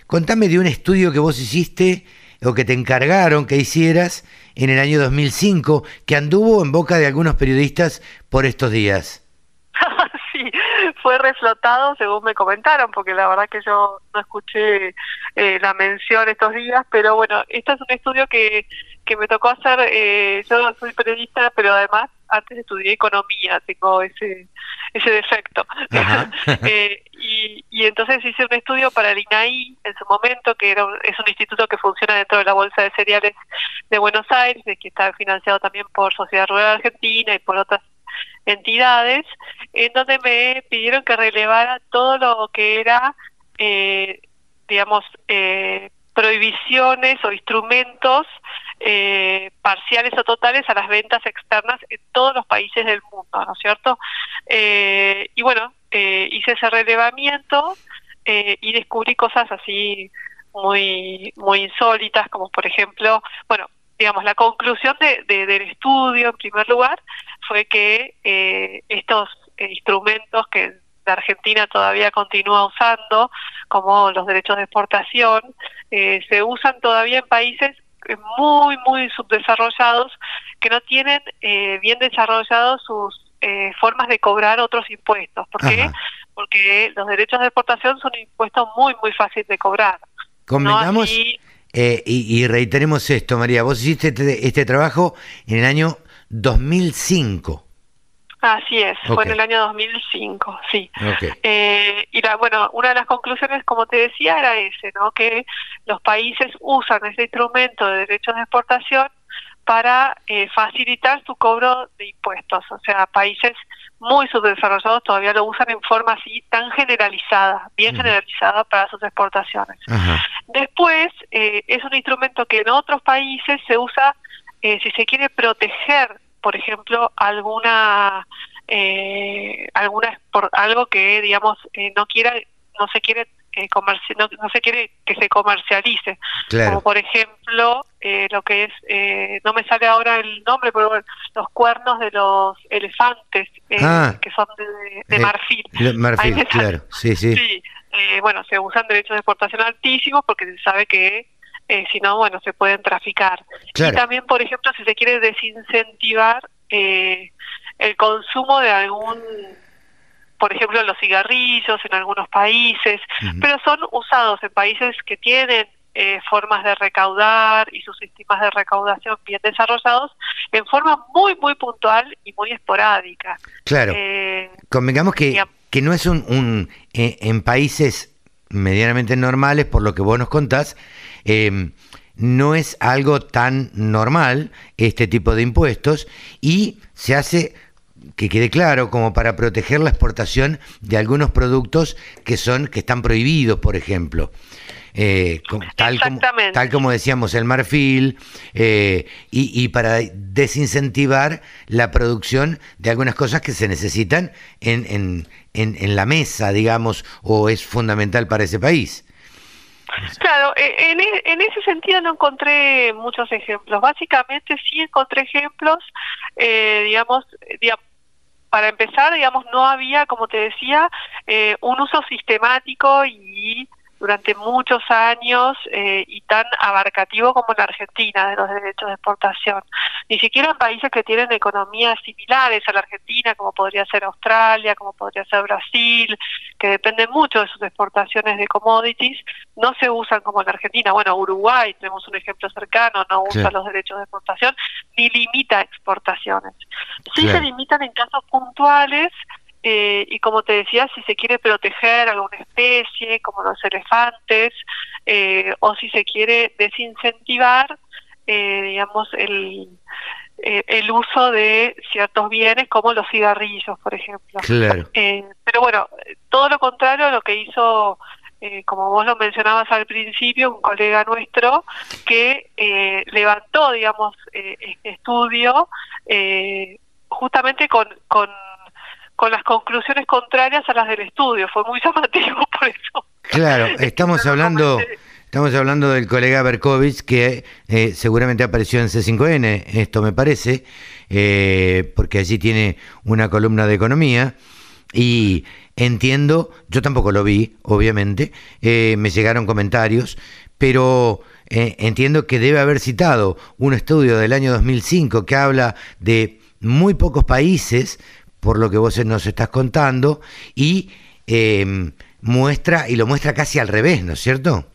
S2: contame de un estudio que vos hiciste o que te encargaron que hicieras en el año 2005, que anduvo en boca de algunos periodistas por estos días.
S7: sí, fue reflotado según me comentaron, porque la verdad que yo no escuché eh, la mención estos días, pero bueno, este es un estudio que, que me tocó hacer, eh, yo soy periodista, pero además antes estudié economía, tengo ese ese defecto. eh, y, y, entonces hice un estudio para el INAI en su momento, que era es un instituto que funciona dentro de la Bolsa de Cereales de Buenos Aires, que está financiado también por Sociedad Rural Argentina y por otras entidades, en donde me pidieron que relevara todo lo que era, eh, digamos, eh, prohibiciones o instrumentos eh, parciales o totales a las ventas externas en todos los países del mundo, ¿no es cierto? Eh, y bueno, eh, hice ese relevamiento eh, y descubrí cosas así muy, muy insólitas, como por ejemplo, bueno, digamos, la conclusión de, del estudio, en primer lugar, fue que eh, estos instrumentos que la Argentina todavía continúa usando, como los derechos de exportación, se usan todavía en países muy, muy subdesarrollados que no tienen eh, bien desarrollados sus eh, formas de cobrar otros impuestos. ¿Por qué? Porque los derechos de exportación son impuestos muy, muy fáciles de cobrar.
S2: Convengamos, eh, y, reiteremos esto, María, vos hiciste este, este trabajo en el año 2005.
S7: Así es, fue en el año 2005, sí. Eh, y la, bueno, una de las conclusiones, como te decía, era ese, ¿no? Que los países usan ese instrumento de derechos de exportación para eh, facilitar su cobro de impuestos. O sea, países muy subdesarrollados todavía lo usan en forma así tan generalizada, bien generalizada para sus exportaciones. Después, eh, es un instrumento que en otros países se usa, si se quiere proteger por ejemplo, alguna eh, alguna por algo que digamos eh, no quiera no se quiere eh, no, se quiere que se comercialice. Como por ejemplo eh, lo que es eh, no me sale ahora el nombre pero los cuernos de los elefantes ah. que son de, marfil.
S2: marfil claro. Sí sí,
S7: sí bueno se usan derechos de exportación altísimos porque se sabe que eh, si no, bueno, se pueden traficar. Y también, por ejemplo, si se quiere desincentivar eh, el consumo de algún por ejemplo, los cigarrillos en algunos países, pero son usados en países que tienen eh, formas de recaudar y sus sistemas de recaudación bien desarrollados en forma muy, muy puntual y muy esporádica.
S2: Claro. Eh, Convengamos que, que no es un, un eh, en países medianamente normales, por lo que vos nos contás, eh, no es algo tan normal este tipo de impuestos y se hace que quede claro como para proteger la exportación de algunos productos que son que están prohibidos, por ejemplo. Eh, tal, como, tal como decíamos, el marfil, eh, y, para desincentivar la producción de algunas cosas que se necesitan en, en, en, la mesa, digamos, o es fundamental para ese país.
S7: Claro, e, en, e, en, ese sentido no encontré muchos ejemplos. Básicamente sí encontré ejemplos, eh, digamos, para empezar, digamos, no había, como te decía, eh, un uso sistemático y durante muchos años eh, y tan abarcativo como en Argentina de los derechos de exportación. Ni siquiera en países que tienen economías similares a la Argentina, como podría ser Australia, como podría ser Brasil, que dependen mucho de sus exportaciones de commodities, no se usan como en Argentina. Bueno, Uruguay, tenemos un ejemplo cercano, no usa los derechos de exportación ni limita exportaciones. Sí se limitan en casos puntuales eh, y como te decía, si se quiere proteger alguna especie, como los elefantes, eh, o si se quiere desincentivar, eh, digamos, el, el uso de ciertos bienes como los cigarrillos, por ejemplo. pero bueno, todo lo contrario a lo que hizo, como vos lo mencionabas al principio, un colega nuestro que levantó, digamos, este estudio justamente con, con con las conclusiones contrarias a las del estudio. Fue muy llamativo por eso.
S2: Claro, estamos hablando... Estamos hablando del colega Berkovich que eh, seguramente apareció en C5N, esto me parece, eh, porque allí tiene una columna de economía y entiendo, yo tampoco lo vi, obviamente, eh, me llegaron comentarios, pero entiendo que debe haber citado un estudio del año 2005 que habla de muy pocos países por lo que vos nos estás contando, y em, muestra, y lo muestra casi al revés, ¿no es cierto?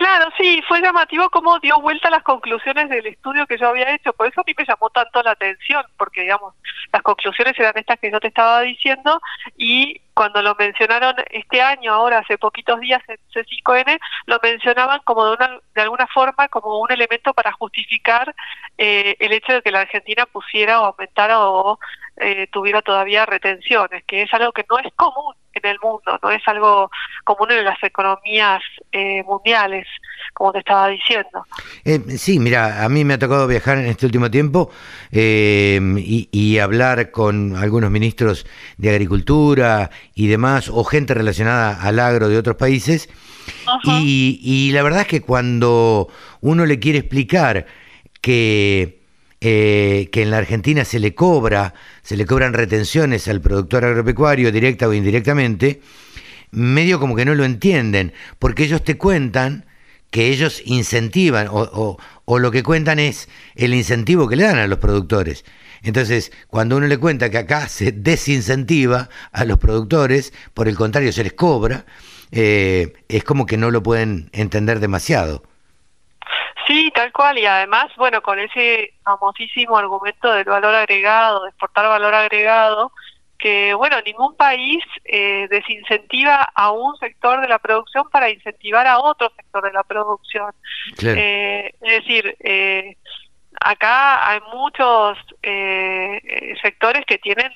S7: Claro, sí, fue llamativo cómo dio vuelta las conclusiones del estudio que yo había hecho, por eso a mí me llamó tanto la atención, porque digamos, las conclusiones eran estas que yo te estaba diciendo y cuando lo mencionaron este año, ahora hace poquitos días en C5N, lo mencionaban como de, una, de alguna forma como un elemento para justificar eh, el hecho de que la Argentina pusiera o aumentara o eh, tuviera todavía retenciones, que es algo que no es común en el mundo, no es algo común en las economías eh, mundiales, como te estaba diciendo.
S2: Eh, sí, mira, a mí me ha tocado viajar en este último tiempo eh, y, hablar con algunos ministros de Agricultura y demás, o gente relacionada al agro de otros países, y, y la verdad es que cuando uno le quiere explicar que eh, que en la Argentina se le cobra, se le cobran retenciones al productor agropecuario directa o indirectamente, medio como que no lo entienden, porque ellos te cuentan que ellos incentivan o, o, lo que cuentan es el incentivo que le dan a los productores. Entonces, cuando uno le cuenta que acá se desincentiva a los productores, por el contrario, se les cobra, eh, es como que no lo pueden entender demasiado.
S7: Sí, tal cual, y además, bueno, con ese famosísimo argumento del valor agregado, de exportar valor agregado, que, bueno, ningún país eh, desincentiva a un sector de la producción para incentivar a otro sector de la producción. Eh, es decir, eh, acá hay muchos eh, sectores que tienen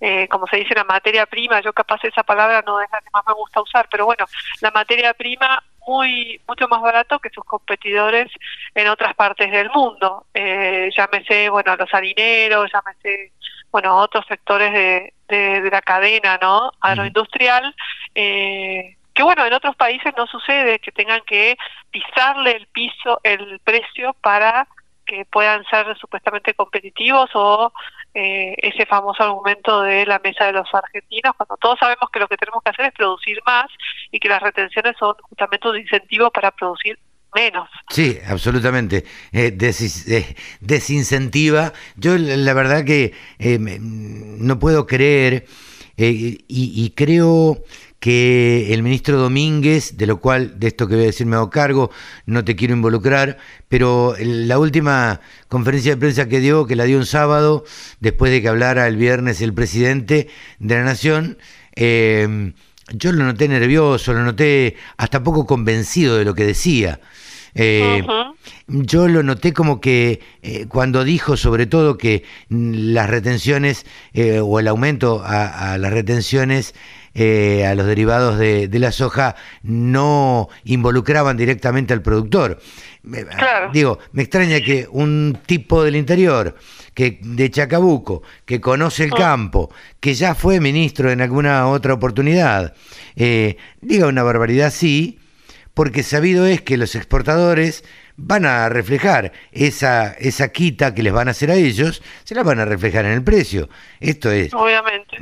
S7: eh, como se dice, la materia prima, yo capaz esa palabra no es la que más me gusta usar, pero bueno, la materia prima muy mucho más barato que sus competidores en otras partes del mundo. Eh, llámese, bueno, los harineros, llámese, bueno, otros sectores de, de, la cadena, ¿no? Agroindustrial. Eh, que bueno, en otros países no sucede que tengan que pisarle el piso, el precio para que puedan ser supuestamente competitivos o eh, ese famoso argumento de la mesa de los argentinos, cuando todos sabemos que lo que tenemos que hacer es producir más y que las retenciones son justamente un incentivo para producir menos.
S2: Sí, absolutamente. Eh, desincentiva. Yo la verdad que no puedo creer y creo que el ministro Domínguez, de lo cual de esto que voy a decir me hago cargo, no te quiero involucrar, pero la última conferencia de prensa que dio, que la dio un sábado, después de que hablara el viernes el presidente de la Nación, eh, yo lo noté nervioso, lo noté hasta poco convencido de lo que decía. Eh, yo lo noté como que eh, cuando dijo sobre todo que las retenciones o el aumento a las retenciones eh, a los derivados de, la soja no involucraban directamente al productor. Digo, me extraña que un tipo del interior, que de Chacabuco, que conoce el oh. campo, que ya fue ministro en alguna otra oportunidad, eh, diga una barbaridad así, porque sabido es que los exportadores van a reflejar esa, esa quita que les van a hacer a ellos, se la van a reflejar en el precio. Esto es,
S7: obviamente,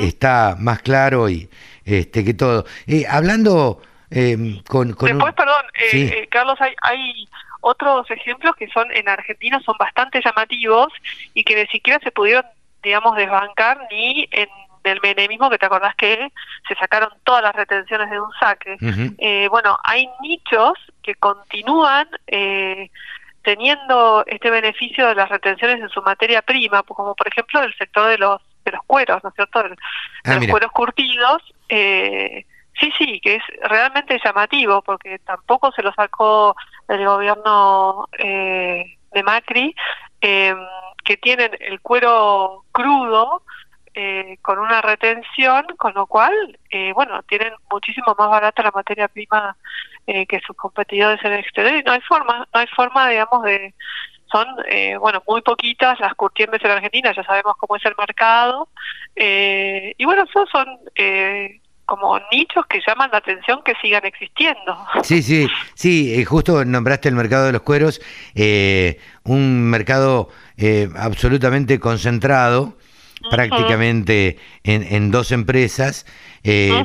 S2: está más claro y este que todo. Eh, hablando eh, con,
S7: Después, perdón, eh, eh, Carlos, hay, hay otros ejemplos que son en Argentina son bastante llamativos y que ni siquiera se pudieron, digamos, desbancar ni en del menemismo que te acordás que se sacaron todas las retenciones de un saque. eh, bueno, hay nichos que continúan eh, teniendo este beneficio de las retenciones en su materia prima, como por ejemplo el sector de los de los cueros, ¿no es cierto? De, ah, los cueros curtidos. Eh, sí, sí, que es realmente llamativo porque tampoco se lo sacó el gobierno eh, de Macri, eh, que tienen el cuero crudo eh, con una retención, con lo cual, eh, bueno, tienen muchísimo más barata la materia prima eh, que sus competidores en el exterior y no hay forma, no hay forma, digamos, de son, bueno, muy poquitas las curtiembres en Argentina, ya sabemos cómo es el mercado, y bueno, esos son como nichos que llaman la atención que sigan existiendo.
S2: Sí, sí, sí, justo nombraste el mercado de los cueros, un mercado absolutamente concentrado, prácticamente en, en, dos empresas. Eh,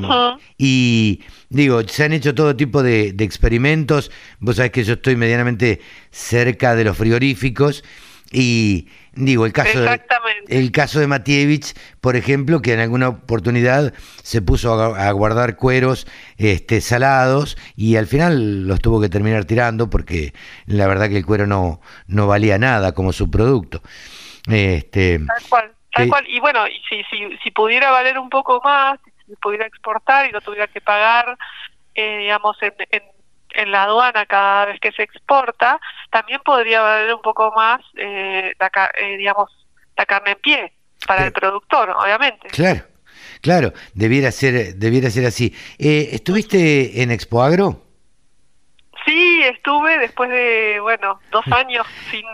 S2: y digo, se han hecho todo tipo de, experimentos. Vos sabés que yo estoy medianamente cerca de los frigoríficos. Y digo, el caso, de, el caso de Matievich, por ejemplo, que en alguna oportunidad se puso a, guardar cueros este, salados y al final los tuvo que terminar tirando porque la verdad que el cuero no, no valía nada como su producto. Este,
S7: y bueno, si, si, si pudiera valer un poco más, si pudiera exportar y no tuviera que pagar, eh, digamos, en, en, la aduana cada vez que se exporta, también podría valer un poco más, eh, la, eh, digamos, la carne en pie para el productor, obviamente.
S2: Claro, claro, debiera ser, debiera ser así. ¿Estuviste en Expo Agro?
S7: Sí, estuve después de, bueno, dos años sin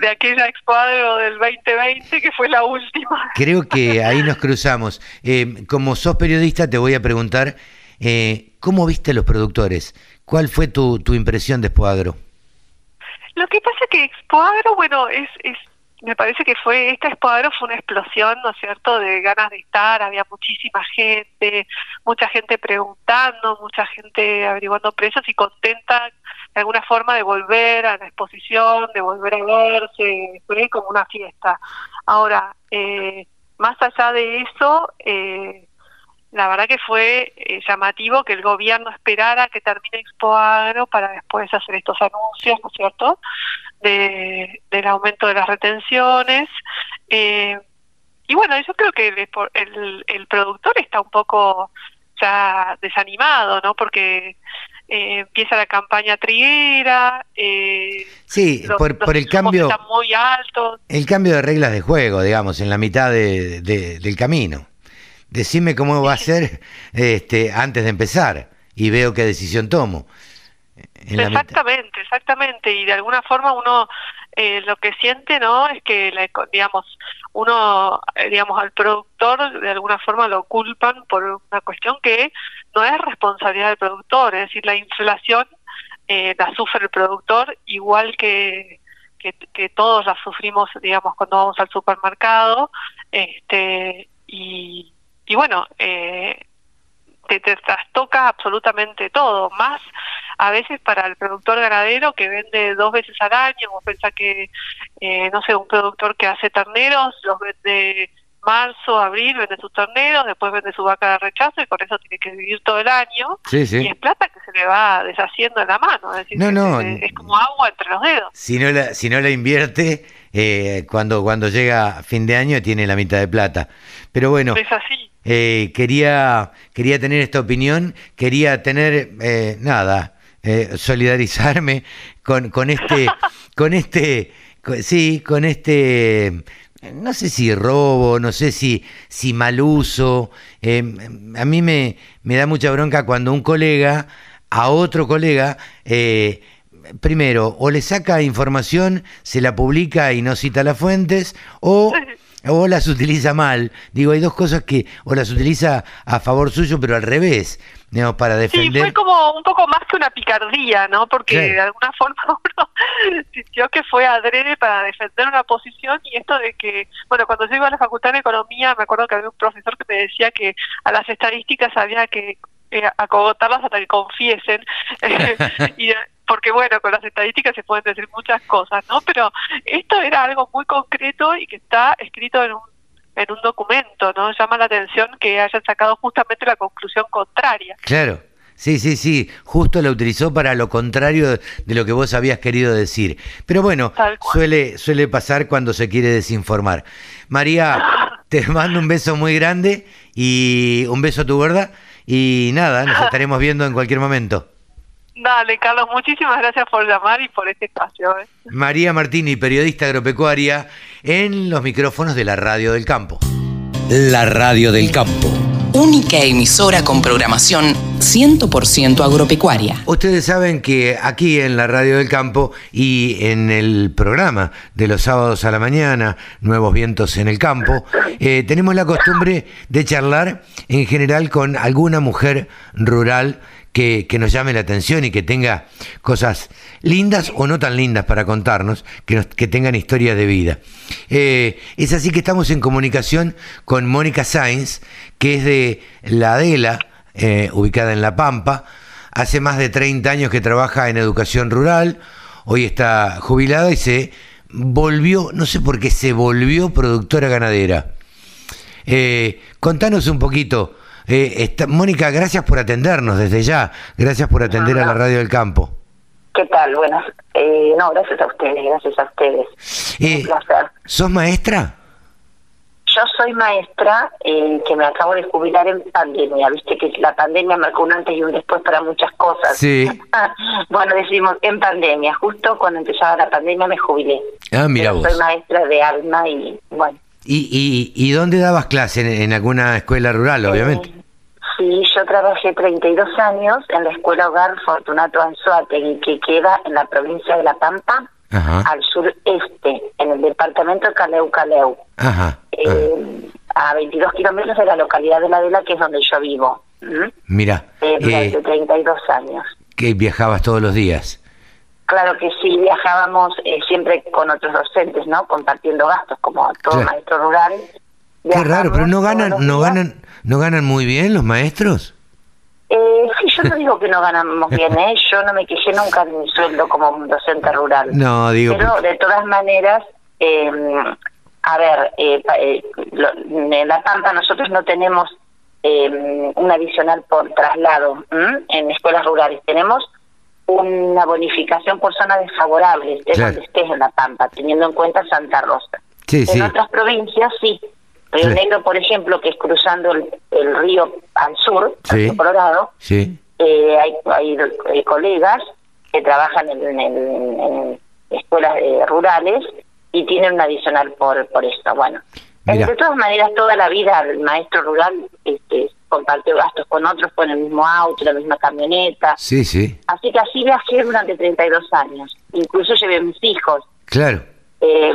S7: de, aquella Expo del 2020 que fue la última.
S2: Creo que ahí nos cruzamos. Eh, como sos periodista, te voy a preguntar, eh, ¿cómo viste a los productores? ¿Cuál fue tu, tu impresión de Expo
S7: Lo que pasa que Expo bueno, es, es me parece que fue, esta Expoagro fue una explosión, ¿no es cierto?, de ganas de estar, había muchísima gente, mucha gente preguntando, mucha gente averiguando precios y contenta de alguna forma de volver a la exposición, de volver a verse, fue como una fiesta. Ahora, eh, más allá de eso, eh, la verdad que fue eh, llamativo que el gobierno esperara que termine Expo Agro para después hacer estos anuncios, ¿no es cierto?, de, del aumento de las retenciones. Eh, y bueno, yo creo que el, el, productor está un poco ya desanimado, ¿no?, porque eh, empieza la campaña triguera. Eh,
S2: sí, por, por el cambio.
S7: Están muy altos.
S2: El cambio de reglas de juego, digamos, en la mitad de, del camino decime cómo va a ser este, antes de empezar y veo qué decisión tomo.
S7: Exactamente, exactamente. Y de alguna forma uno eh, lo que siente, ¿no? Es que, digamos, uno, eh, digamos, al productor de alguna forma lo culpan por una cuestión que no es responsabilidad del productor, es decir, la inflación eh, la sufre el productor igual que, que, que todos la sufrimos, digamos, cuando vamos al supermercado, este, y, y bueno, eh, te, te trastoca absolutamente todo, más a veces para el productor ganadero que vende dos veces al año, vos pensás que, eh, no sé, un productor que hace terneros los vende marzo, abril, vende sus terneros, después vende su vaca de rechazo y con eso tiene que vivir todo el año.
S2: Sí, sí.
S7: Y es plata que se le va deshaciendo en la mano, es decir,
S2: No, no.
S7: se- es como agua entre los dedos.
S2: Si no la, si no la invierte, eh, cuando, cuando llega fin de año tiene la mitad de plata. Pero bueno,
S7: Es así.
S2: Eh, quería, quería tener esta opinión, quería tener, eh, nada, eh, solidarizarme con, con este, con este, sí, con este, no sé si robo, no sé si, si mal uso. eh, a mí me, me da mucha bronca cuando un colega a otro colega, eh, primero, o le saca información, se la publica y no cita las fuentes, o, o las utiliza mal. Digo, hay dos cosas que, o las utiliza a favor suyo, pero al revés, digamos, para
S7: Sí,
S2: defender.
S7: fue como un poco más que una picardía, ¿no? Porque de alguna forma uno sintió que fue adrede para defender una posición y esto de que, bueno, cuando yo iba a la Facultad de Economía, me acuerdo que había un profesor que me decía que a las estadísticas había que eh, acogotarlas hasta que confiesen. y, eh, porque bueno, con las estadísticas se pueden decir muchas cosas, ¿no? Pero esto era algo muy concreto y que está escrito en un en un documento, ¿no? Llama la atención que hayan sacado justamente la conclusión contraria.
S2: Claro. Sí, sí, sí, justo la utilizó para lo contrario de- lo que vos habías querido decir. Pero bueno, suele, suele pasar cuando se quiere desinformar. María, te mando un beso muy grande y un beso a tu gorda. Y nada, nos estaremos viendo en cualquier momento.
S7: Dale, Carlos, muchísimas gracias por llamar y por este espacio. ¿eh?
S2: María Martini, periodista agropecuaria, en los micrófonos de la Radio del Campo.
S3: La Radio del Campo. Única emisora con programación 100% agropecuaria.
S2: Ustedes saben que aquí en la Radio del Campo y en el programa de los sábados a la mañana, Nuevos Vientos en el Campo, eh, tenemos la costumbre de charlar en general con alguna mujer rural que, nos llame la atención y que tenga cosas lindas o no tan lindas para contarnos, que, tengan historias de vida. Eh, es así que estamos en comunicación con Mónica Sainz, que es de la Adela, eh, ubicada en La Pampa. Hace más de 30 años que trabaja en educación rural, hoy está jubilada y se volvió, no sé por qué, se volvió productora ganadera. Eh, contanos un poquito. Eh, está- Mónica, gracias por atendernos desde ya. Gracias por atender a la Radio del Campo.
S5: ¿Qué tal? Bueno, eh, no, gracias a ustedes, gracias a ustedes.
S2: Eh,
S5: Un placer.
S2: ¿Sos maestra?
S5: Yo soy maestra eh, que me acabo de jubilar en pandemia. Viste que la pandemia marcó un antes y un después para muchas cosas.
S2: Sí.
S5: bueno, decimos en pandemia. Justo cuando empezaba la pandemia me jubilé.
S2: Ah, mira vos.
S5: Soy maestra de alma y bueno.
S2: ¿Y, y, y dónde dabas clase? ¿En, en alguna escuela rural, obviamente?
S5: Eh, sí, yo trabajé 32 años en la Escuela Hogar Fortunato Anzuategui, que queda en la provincia de La Pampa,
S2: Ajá,
S5: al sureste, en el departamento de Caleu Caleu.
S2: ajá.
S5: eh, a 22 kilómetros de la localidad de La Vela, que es donde yo vivo. ¿m?
S2: Mira,
S5: Eh,
S2: eh,
S5: durante 32 años.
S2: que viajabas todos los días.
S5: Claro que sí, viajábamos eh, siempre con otros docentes, ¿no? Compartiendo gastos, como todo
S2: Claro.
S5: maestro rural.
S2: Qué raro, pero no ganan, no ganan, no ganan muy bien los maestros.
S5: Eh, sí, yo no digo que no ganamos bien, ¿eh? Yo no me quejé nunca de mi sueldo como un docente rural.
S2: No, digo,
S5: Pero de todas maneras, eh, a ver, eh, eh, lo- en La Pampa nosotros no tenemos eh, un adicional por traslado ¿m? en escuelas rurales. Tenemos una bonificación por zona desfavorable, estés
S2: Claro.
S5: donde estés en La Pampa, teniendo en cuenta Santa Rosa.
S2: sí,
S5: En
S2: sí,
S5: otras provincias sí. Río. Negro, por ejemplo, que es cruzando el, el río al sur, al
S2: Sí.
S5: río Colorado,
S2: sí.
S5: eh, hay, hay eh, colegas que trabajan en, en- en escuelas eh, rurales y tienen un adicional por, por esto. Bueno, de todas maneras, toda la vida el maestro rural este, compartió gastos con otros, con el mismo auto, la misma camioneta.
S2: Sí, sí,
S5: Así que así viajé durante 32 años. Incluso llevé a mis hijos.
S2: claro.
S5: Eh,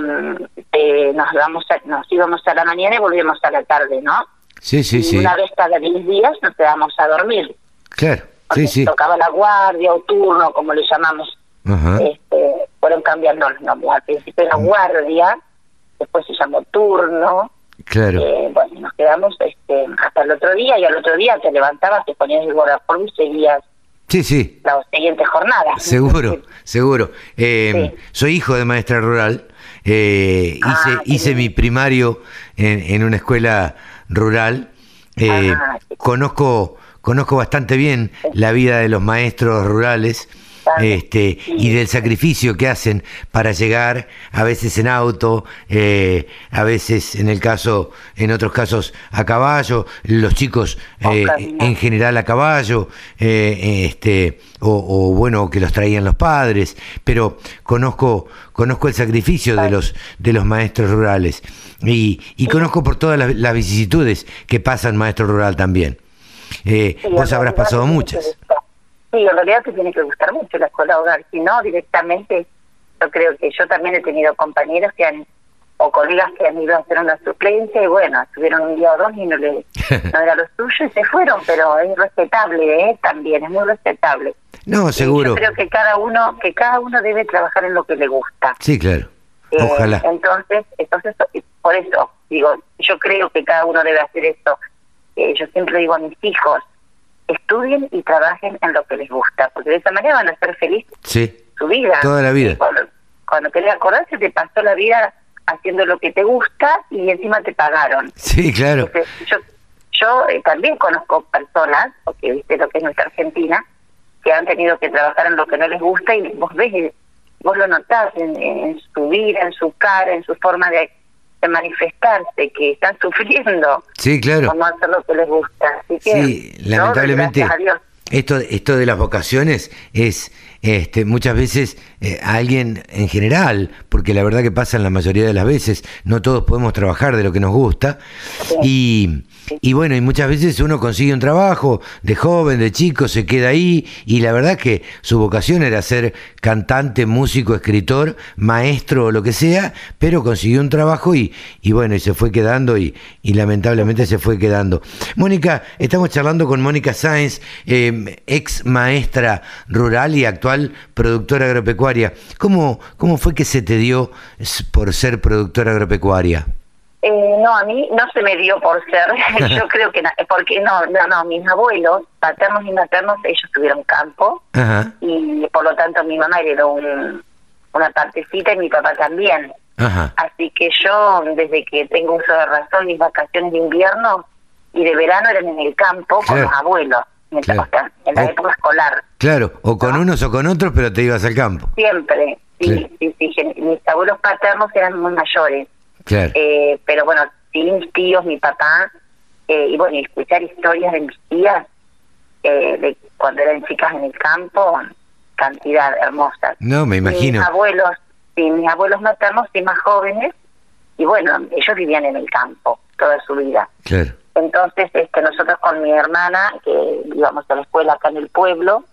S5: eh, nos, vamos a- nos íbamos a la mañana y volvíamos a la tarde, ¿no?
S2: Sí, sí,
S5: y
S2: sí,
S5: una vez cada 10 días nos quedamos a dormir.
S2: claro.
S5: porque
S2: Sí, sí.
S5: tocaba la guardia o turno, como le llamamos.
S2: Ajá.
S5: Este, fueron cambiando los nombres. Al principio era guardia, después se llamó turno.
S2: Claro.
S5: Eh, bueno, nos quedamos este, hasta el otro día y al otro día te levantabas, te ponías el guardaforma y seguías
S2: Sí, sí.
S5: las siguientes jornadas.
S2: Seguro, seguro. Eh, Soy hijo de maestra rural. Eh,
S5: Ah,
S2: hice hice mi primario en, en una escuela rural. Eh,
S5: Ah, sí.
S2: conozco conozco bastante bien la vida de los maestros rurales. Este, y del sacrificio que hacen para llegar, a veces en auto, eh, a veces en el caso, en otros casos a caballo, los chicos eh, en general a caballo, eh, este, o, o, bueno, que los traían los padres, pero conozco, conozco el sacrificio de los, de los maestros rurales. Y, y conozco por todas las, las vicisitudes que pasan maestro rural también. Eh, vos habrás pasado muchas.
S5: Sí, en realidad te tiene que gustar mucho la escuela hogar. Si no, directamente, yo creo que yo también he tenido compañeros que han, o colegas que han ido a hacer una suplencia y bueno, estuvieron un día o dos y no, le, no era lo suyo y se fueron, pero es respetable, ¿eh? También, es muy respetable.
S2: No,
S5: Y
S2: seguro.
S5: Yo creo que cada uno, que cada uno debe trabajar en lo que le gusta.
S2: Sí, claro.
S5: Eh,
S2: Ojalá.
S5: Entonces, entonces, por eso, digo, yo creo que cada uno debe hacer esto. Eh, yo siempre digo a mis hijos, estudien y trabajen en lo que les gusta, porque de esa manera van a ser felices
S2: Sí.
S5: su vida.
S2: Toda la vida.
S5: Cuando, cuando querés acordarse, te pasó la vida haciendo lo que te gusta y encima te pagaron.
S2: Sí, claro.
S5: Entonces, yo yo eh, también conozco personas, porque viste lo que es nuestra Argentina, que han tenido que trabajar en lo que no les gusta y vos ves, vos lo notás en, en su vida, en su cara, en su forma de, de manifestarse, que están sufriendo
S2: Sí, claro.
S5: por no hacer lo que les gusta. Así que,
S2: Sí, lamentablemente
S5: a Dios,
S2: esto esto de las vocaciones es este muchas veces eh, a alguien en general, porque la verdad que pasa en la mayoría de las veces, no todos podemos trabajar de lo que nos gusta y y bueno, y muchas veces uno consigue un trabajo de joven, de chico, se queda ahí y la verdad que su vocación era ser cantante, músico, escritor, maestro o lo que sea, pero consiguió un trabajo y, y bueno, y se fue quedando y, y lamentablemente se fue quedando. Mónica, estamos charlando con Mónica Sáenz, eh, ex maestra rural y actual productora agropecuaria. ¿Cómo, ¿Cómo fue que se te dio por ser productora agropecuaria?
S5: Eh, no, a mí no se me dio por ser, yo creo que, porque no, no, no, mis abuelos, paternos y maternos, ellos tuvieron campo
S2: Ajá,
S5: y por lo tanto mi mamá heredó un, una partecita y mi papá también.
S2: ajá.
S5: Así que yo, desde que tengo uso de razón, mis vacaciones de invierno y de verano eran en el campo con los abuelos,
S2: Claro.
S5: o sea, en la época escolar.
S2: Claro, o con unos o con otros, pero te ibas al campo.
S5: Siempre, sí,
S2: Claro.
S5: sí, sí, mis abuelos paternos eran muy mayores.
S2: Claro.
S5: Eh, pero bueno, sí, mis tíos, mi papá, eh, y bueno, y escuchar historias de mis tías eh, de cuando eran chicas en el campo, cantidad hermosa.
S2: No, me imagino.
S5: Mis abuelos, sí, mis abuelos maternos, sí, más jóvenes, y bueno, ellos vivían en el campo toda su vida.
S2: Claro.
S5: Entonces, este, nosotros con mi hermana, que íbamos a la escuela acá en el pueblo,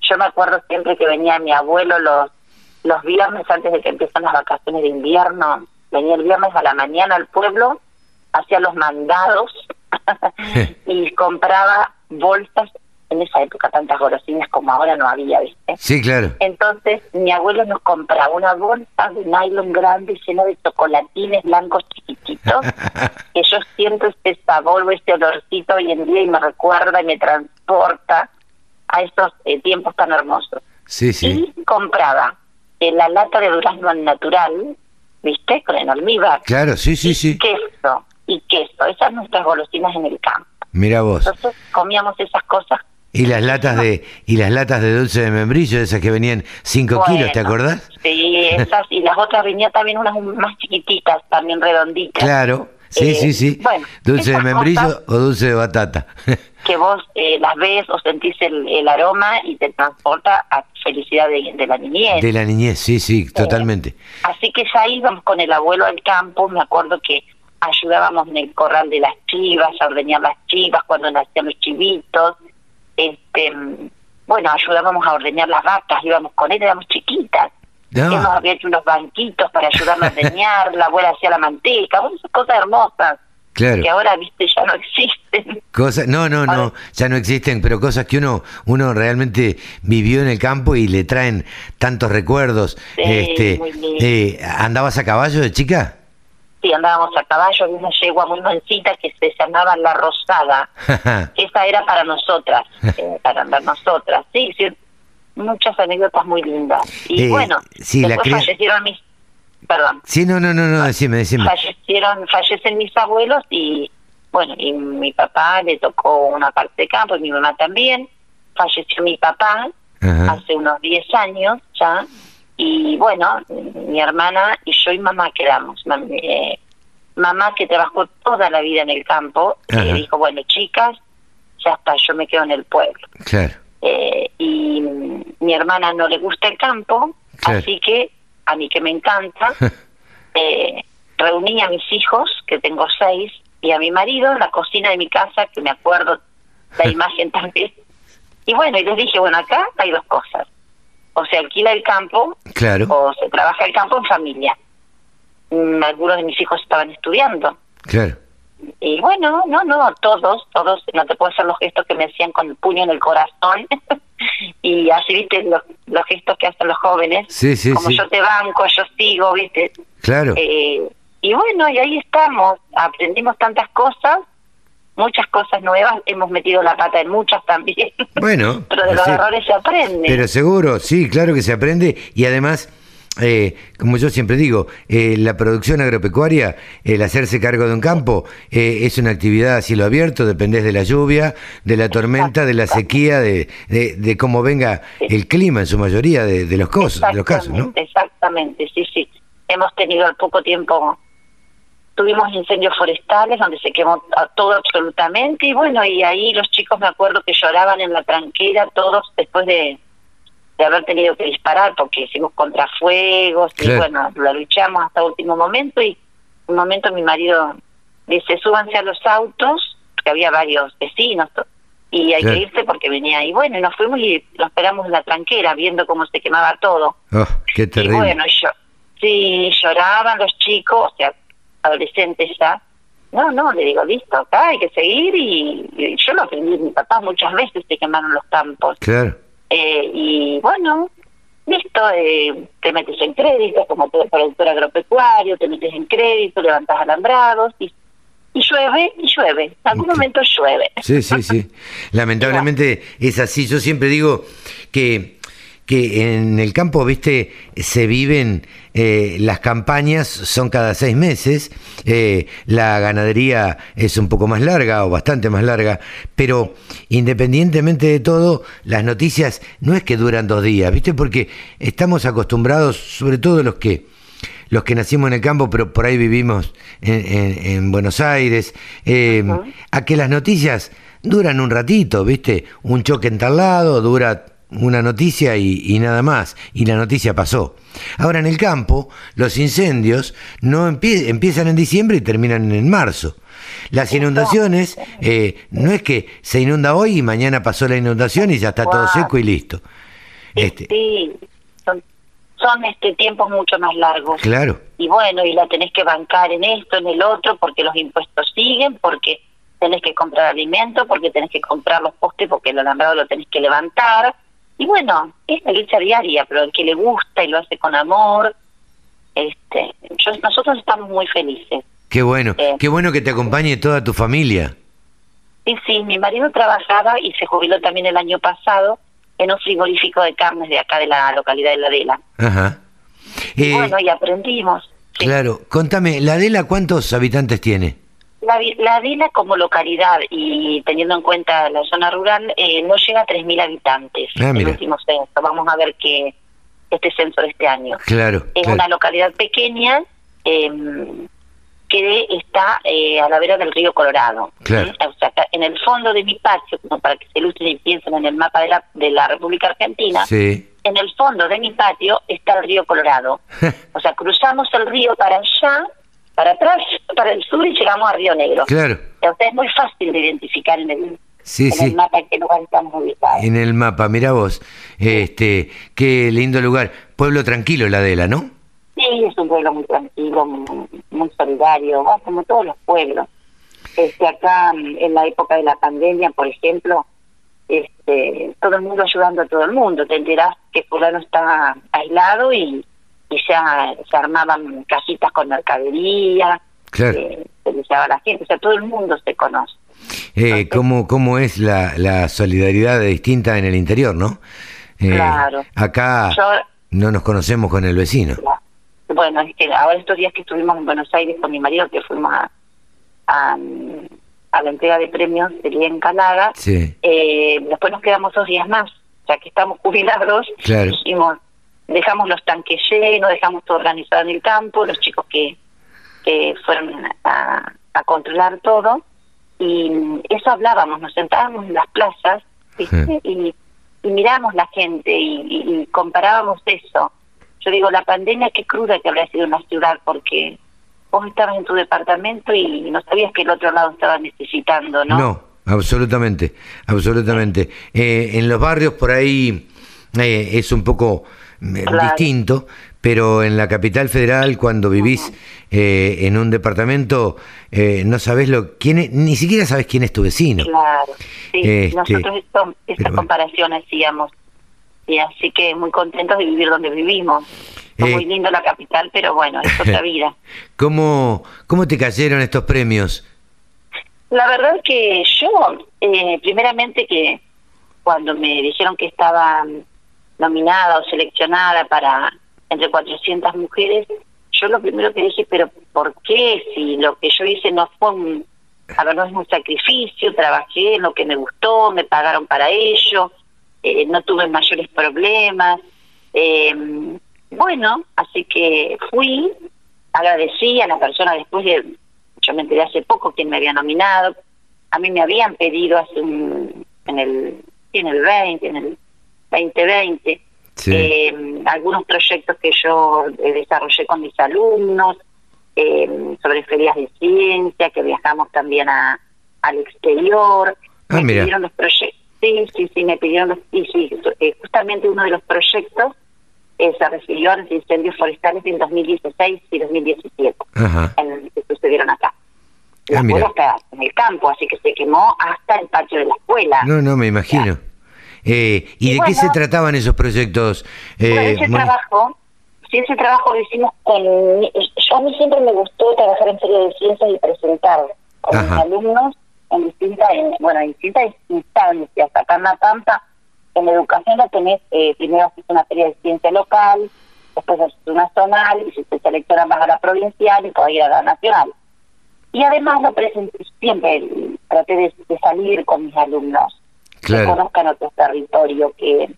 S5: yo me acuerdo siempre que venía mi abuelo los, los viernes antes de que empiezan las vacaciones de invierno, venía el viernes a la mañana al pueblo, hacía los mandados y compraba bolsas, en esa época tantas golosinas como ahora no había, ¿viste?
S2: Sí, claro.
S5: Entonces mi abuelo nos compraba una bolsa de nylon grande llena de chocolatines blancos chiquititos, que yo siento este sabor o este olorcito hoy en día y me recuerda y me transporta a esos eh, tiempos tan hermosos.
S2: Sí, sí.
S5: Y compraba eh, la lata de durazno al natural, ¿viste? Con el almíbar.
S2: Claro, sí, sí, sí.
S5: Queso y queso, esas nuestras golosinas en el campo.
S2: Mira vos.
S5: Entonces comíamos esas cosas.
S2: Y las latas de y las latas de dulce de membrillo, esas que venían 5 kilos, ¿te
S5: Bueno,
S2: acordás?
S5: Sí, esas y las otras venían también unas más chiquititas, también redonditas.
S2: Claro. Sí,
S5: Eh,
S2: sí, sí.
S5: bueno,
S2: dulce de membrillo
S5: cosas-
S2: o dulce de batata.
S5: Que vos eh, las ves o sentís el, el aroma y te transporta a felicidad de, de la niñez.
S2: de la niñez, sí, sí, totalmente.
S5: Así que ya íbamos con el abuelo al campo, me acuerdo que ayudábamos en el corral de las chivas, a ordeñar las chivas cuando nacían los chivitos, este bueno, ayudábamos a ordeñar las vacas, íbamos con él, éramos chiquitas.
S2: No.
S5: Nos había hecho unos banquitos para ayudarnos a ordeñar, la abuela hacía la manteca, bueno, esas cosas hermosas
S2: Claro.
S5: que ahora, viste, ya no existen.
S2: Cosas, no, no, no, ya no existen, pero cosas que uno, uno realmente vivió en el campo y le traen tantos recuerdos.
S5: Sí,
S2: este,
S5: muy
S2: eh, ¿Andabas a caballo de chica?
S5: Sí, andábamos a caballo, había una yegua muy mansita que se llamaba La Rosada. Esa era para nosotras, eh, para andar nosotras, sí, sí, muchas anécdotas muy lindas. Y
S2: Eh,
S5: bueno,
S2: sí, la
S5: después
S2: cría-
S5: fallecieron mis, perdón,
S2: Sí, no, no, no, no, decime, decime.
S5: fallecieron, fallecen mis abuelos y bueno, y mi papá le tocó una parte de campo y mi mamá también. Falleció mi papá
S2: Ajá.
S5: hace unos 10 años ya y bueno, mi hermana y yo y mamá quedamos. Eh, mamá que trabajó toda la vida en el campo, eh, dijo, bueno chicas, ya está, yo me quedo en el pueblo.
S2: Claro,
S5: Eh, y mi hermana no le gusta el campo,
S2: Claro.
S5: así que a mí que me encanta, eh, reuní a mis hijos, que tengo seis, y a mi marido en la cocina de mi casa, que me acuerdo la imagen también. Y bueno, y les dije, bueno, acá hay dos cosas. O se alquila el campo
S2: claro,
S5: o se trabaja el campo en familia. Mm, Algunos de mis hijos estaban estudiando.
S2: claro.
S5: Y bueno, no, no, todos, todos, no te puedo hacer los gestos que me hacían con el puño en el corazón. y así, viste, los, los gestos que hacen los jóvenes.
S2: Sí, sí,
S5: Como
S2: sí.
S5: yo te banco, yo sigo, viste.
S2: Claro.
S5: Eh, y bueno, y ahí estamos. Aprendimos tantas cosas, muchas cosas nuevas. Hemos metido la pata en muchas también.
S2: Bueno,
S5: Pero de los errores se aprende.
S2: Pero seguro, sí, claro que se aprende y además, eh, como yo siempre digo, eh, la producción agropecuaria, el hacerse cargo de un campo, eh, es una actividad a cielo abierto, dependés de la lluvia, de la tormenta, de la sequía, de, de, de cómo venga el clima en su mayoría de, de los, cosas, de los casos, ¿no?
S5: Exactamente, sí, sí. Hemos tenido al poco tiempo, tuvimos incendios forestales donde se quemó todo absolutamente y bueno, y ahí los chicos me acuerdo que lloraban en la tranquera todos después de, de haber tenido que disparar porque hicimos contrafuegos y
S2: Claro.
S5: bueno, la luchamos hasta último momento y un momento mi marido dice, súbanse a los autos, porque había varios vecinos y hay
S2: Claro.
S5: que irse porque venía y bueno, y nos fuimos y lo esperamos en la tranquera viendo cómo se quemaba todo.
S2: Oh, qué
S5: Y
S2: terrible.
S5: bueno, yo, sí, lloraban los chicos, o sea, adolescentes ya. No, no, le digo, listo, acá hay que seguir y, y yo lo aprendí mi papá muchas veces, se quemaron los campos.
S2: Claro,
S5: Eh, y bueno, listo, eh, te metes en crédito como todo productor agropecuario, te metes en crédito, levantas alambrados y, y llueve, y llueve. En algún momento llueve.
S2: sí, sí, sí. Lamentablemente es así. Yo siempre digo que, que en el campo, viste, se viven eh, las campañas, son cada seis meses, eh, la ganadería es un poco más larga o bastante más larga, pero independientemente de todo, las noticias no es que duran dos días, viste, porque estamos acostumbrados, sobre todo los que los que nacimos en el campo, pero por ahí vivimos en, en- en Buenos Aires, eh, a que las noticias duran un ratito, ¿viste? Un choque en tal lado, dura una noticia y, y nada más, y la noticia pasó. Ahora en el campo, los incendios no empie- empiezan en diciembre y terminan en marzo. Las inundaciones, eh, no es que se inunda hoy y mañana pasó la inundación y ya está todo seco y listo. Este,
S5: Sí, son, son este tiempos mucho más largos.
S2: claro,
S5: y bueno, y la tenés que bancar en esto, en el otro, porque los impuestos siguen, porque tenés que comprar alimento, porque tenés que comprar los postes, porque el alambrado lo tenés que levantar. Y bueno, es la lucha diaria, pero el que le gusta y lo hace con amor, este, yo- nosotros estamos muy felices.
S2: qué bueno,
S5: Eh.
S2: qué bueno que te acompañe toda tu familia.
S5: Sí, sí, mi marido trabajaba y se jubiló también el año pasado en un frigorífico de carnes de acá de la localidad de La Adela.
S2: Ajá.
S5: Y
S2: Eh,
S5: bueno, y aprendimos. Sí.
S2: Claro, contame, ¿la Adela cuántos habitantes tiene?
S5: La, la Adela como localidad y teniendo en cuenta la zona rural eh, no llega a 3.000 habitantes.
S2: Ah,
S5: el último censo. Vamos a ver que este censo de este año.
S2: Claro,
S5: Es
S2: claro.
S5: una localidad pequeña eh, que está eh, a la vera del río Colorado.
S2: Claro.
S5: O sea, en el fondo de mi patio, como para que se ilustren y piensen en el mapa de la, de la República Argentina,
S2: Sí,
S5: en el fondo de mi patio está el río Colorado. O sea, cruzamos el río para allá, para atrás, para el sur y llegamos a Río Negro.
S2: claro.
S5: Sea, es muy fácil de identificar en el,
S2: Sí,
S5: en
S2: sí.
S5: el mapa en qué lugar estamos ubicados.
S2: En el mapa, mira vos. Este, qué lindo lugar. Pueblo tranquilo la Adela, ¿no?
S5: Sí, es un pueblo muy tranquilo, muy, muy solidario, ¿no? como todos los pueblos. Este, acá mm, en la época de la pandemia, por ejemplo, este, todo el mundo ayudando a todo el mundo. Te enterás que fulano está aislado y, y ya se armaban casitas con mercadería,
S2: Claro.
S5: eh, se les daba a la gente, o sea, todo el mundo se conoce.
S2: eh, cómo, cómo es la, la solidaridad distinta en el interior, ¿no? Eh,
S5: Claro.
S2: Acá
S5: Yo-
S2: no nos conocemos con el vecino.
S5: Bueno, es que ahora estos días que estuvimos en Buenos Aires con mi marido, que fuimos a, a, a la entrega de premios del día en Calaga,
S2: Sí,
S5: eh, después nos quedamos dos días más, ya que estamos jubilados,
S2: Claro.
S5: dijimos, dejamos los tanques llenos, dejamos todo organizado en el campo, los chicos que, que fueron a, a controlar todo, y eso hablábamos, nos sentábamos en las plazas, ¿viste? y, y mirábamos la gente y, y- y comparábamos eso. Yo digo, la pandemia, qué cruda que habría sido en la ciudad, porque vos estabas en tu departamento y no sabías que el otro lado estaba necesitando, ¿no?
S2: no, absolutamente, absolutamente. Eh, en los barrios por ahí eh, es un poco
S5: Claro.
S2: distinto, pero en la capital federal, cuando vivís eh, en un departamento, eh, no sabés lo quién es- ni siquiera sabes quién es tu vecino.
S5: Claro, sí,
S2: Este,
S5: nosotros esto, esta comparación hacíamos. Y así que muy contentos de vivir donde vivimos. Es
S2: Eh.
S5: muy lindo la capital, pero bueno, es otra vida.
S2: ¿Cómo, ¿Cómo te cayeron estos premios?
S5: La verdad es que yo, eh, primeramente que cuando me dijeron que estaba nominada o seleccionada para entre 400 mujeres, yo lo primero que dije, pero ¿por qué? Si lo que yo hice no fue un, a ver, no es un sacrificio, trabajé en lo que me gustó, me pagaron para ello, eh, no tuve mayores problemas. Eh, bueno, así que fui, agradecí a la persona después de, yo me enteré hace poco quién me había nominado, a mí me habían pedido hace un, en el, en el 20, en el 2020,
S2: Sí.
S5: eh, algunos proyectos que yo eh, desarrollé con mis alumnos eh, sobre ferias de ciencia, que viajamos también a, al exterior.
S2: Ah,
S5: me
S2: mira.
S5: pidieron los proyectos, sí, sí, sí, me pidieron los, y sí, eh, justamente uno de los proyectos eh, se refirió a los incendios forestales en 2016 y 2017,
S2: Ajá.
S5: en que sucedieron acá. La
S2: Ah, mira.
S5: escuela está en el campo, así que se quemó hasta el patio de la escuela.
S2: No, no, me imagino. Eh, ¿Y
S5: Y
S2: de qué
S5: bueno.
S2: se trataban esos proyectos?
S5: Bueno,
S2: Eh,
S5: ese
S2: Moni-
S5: trabajo, sí, ese trabajo lo hicimos con... Yo a mí siempre me gustó trabajar en feria de ciencias y presentar con
S2: Ajá.
S5: mis alumnos en distintas, en, bueno, en distintas instancias. Acá en La Pampa, en educación lo tenés, eh, primero haces una feria de ciencia local, después haces una zonal, y si te seleccionan vas a la provincial y podés ir a la nacional. Y además lo presenté, siempre traté de, de salir con mis alumnos que conozcan otro territorio, que,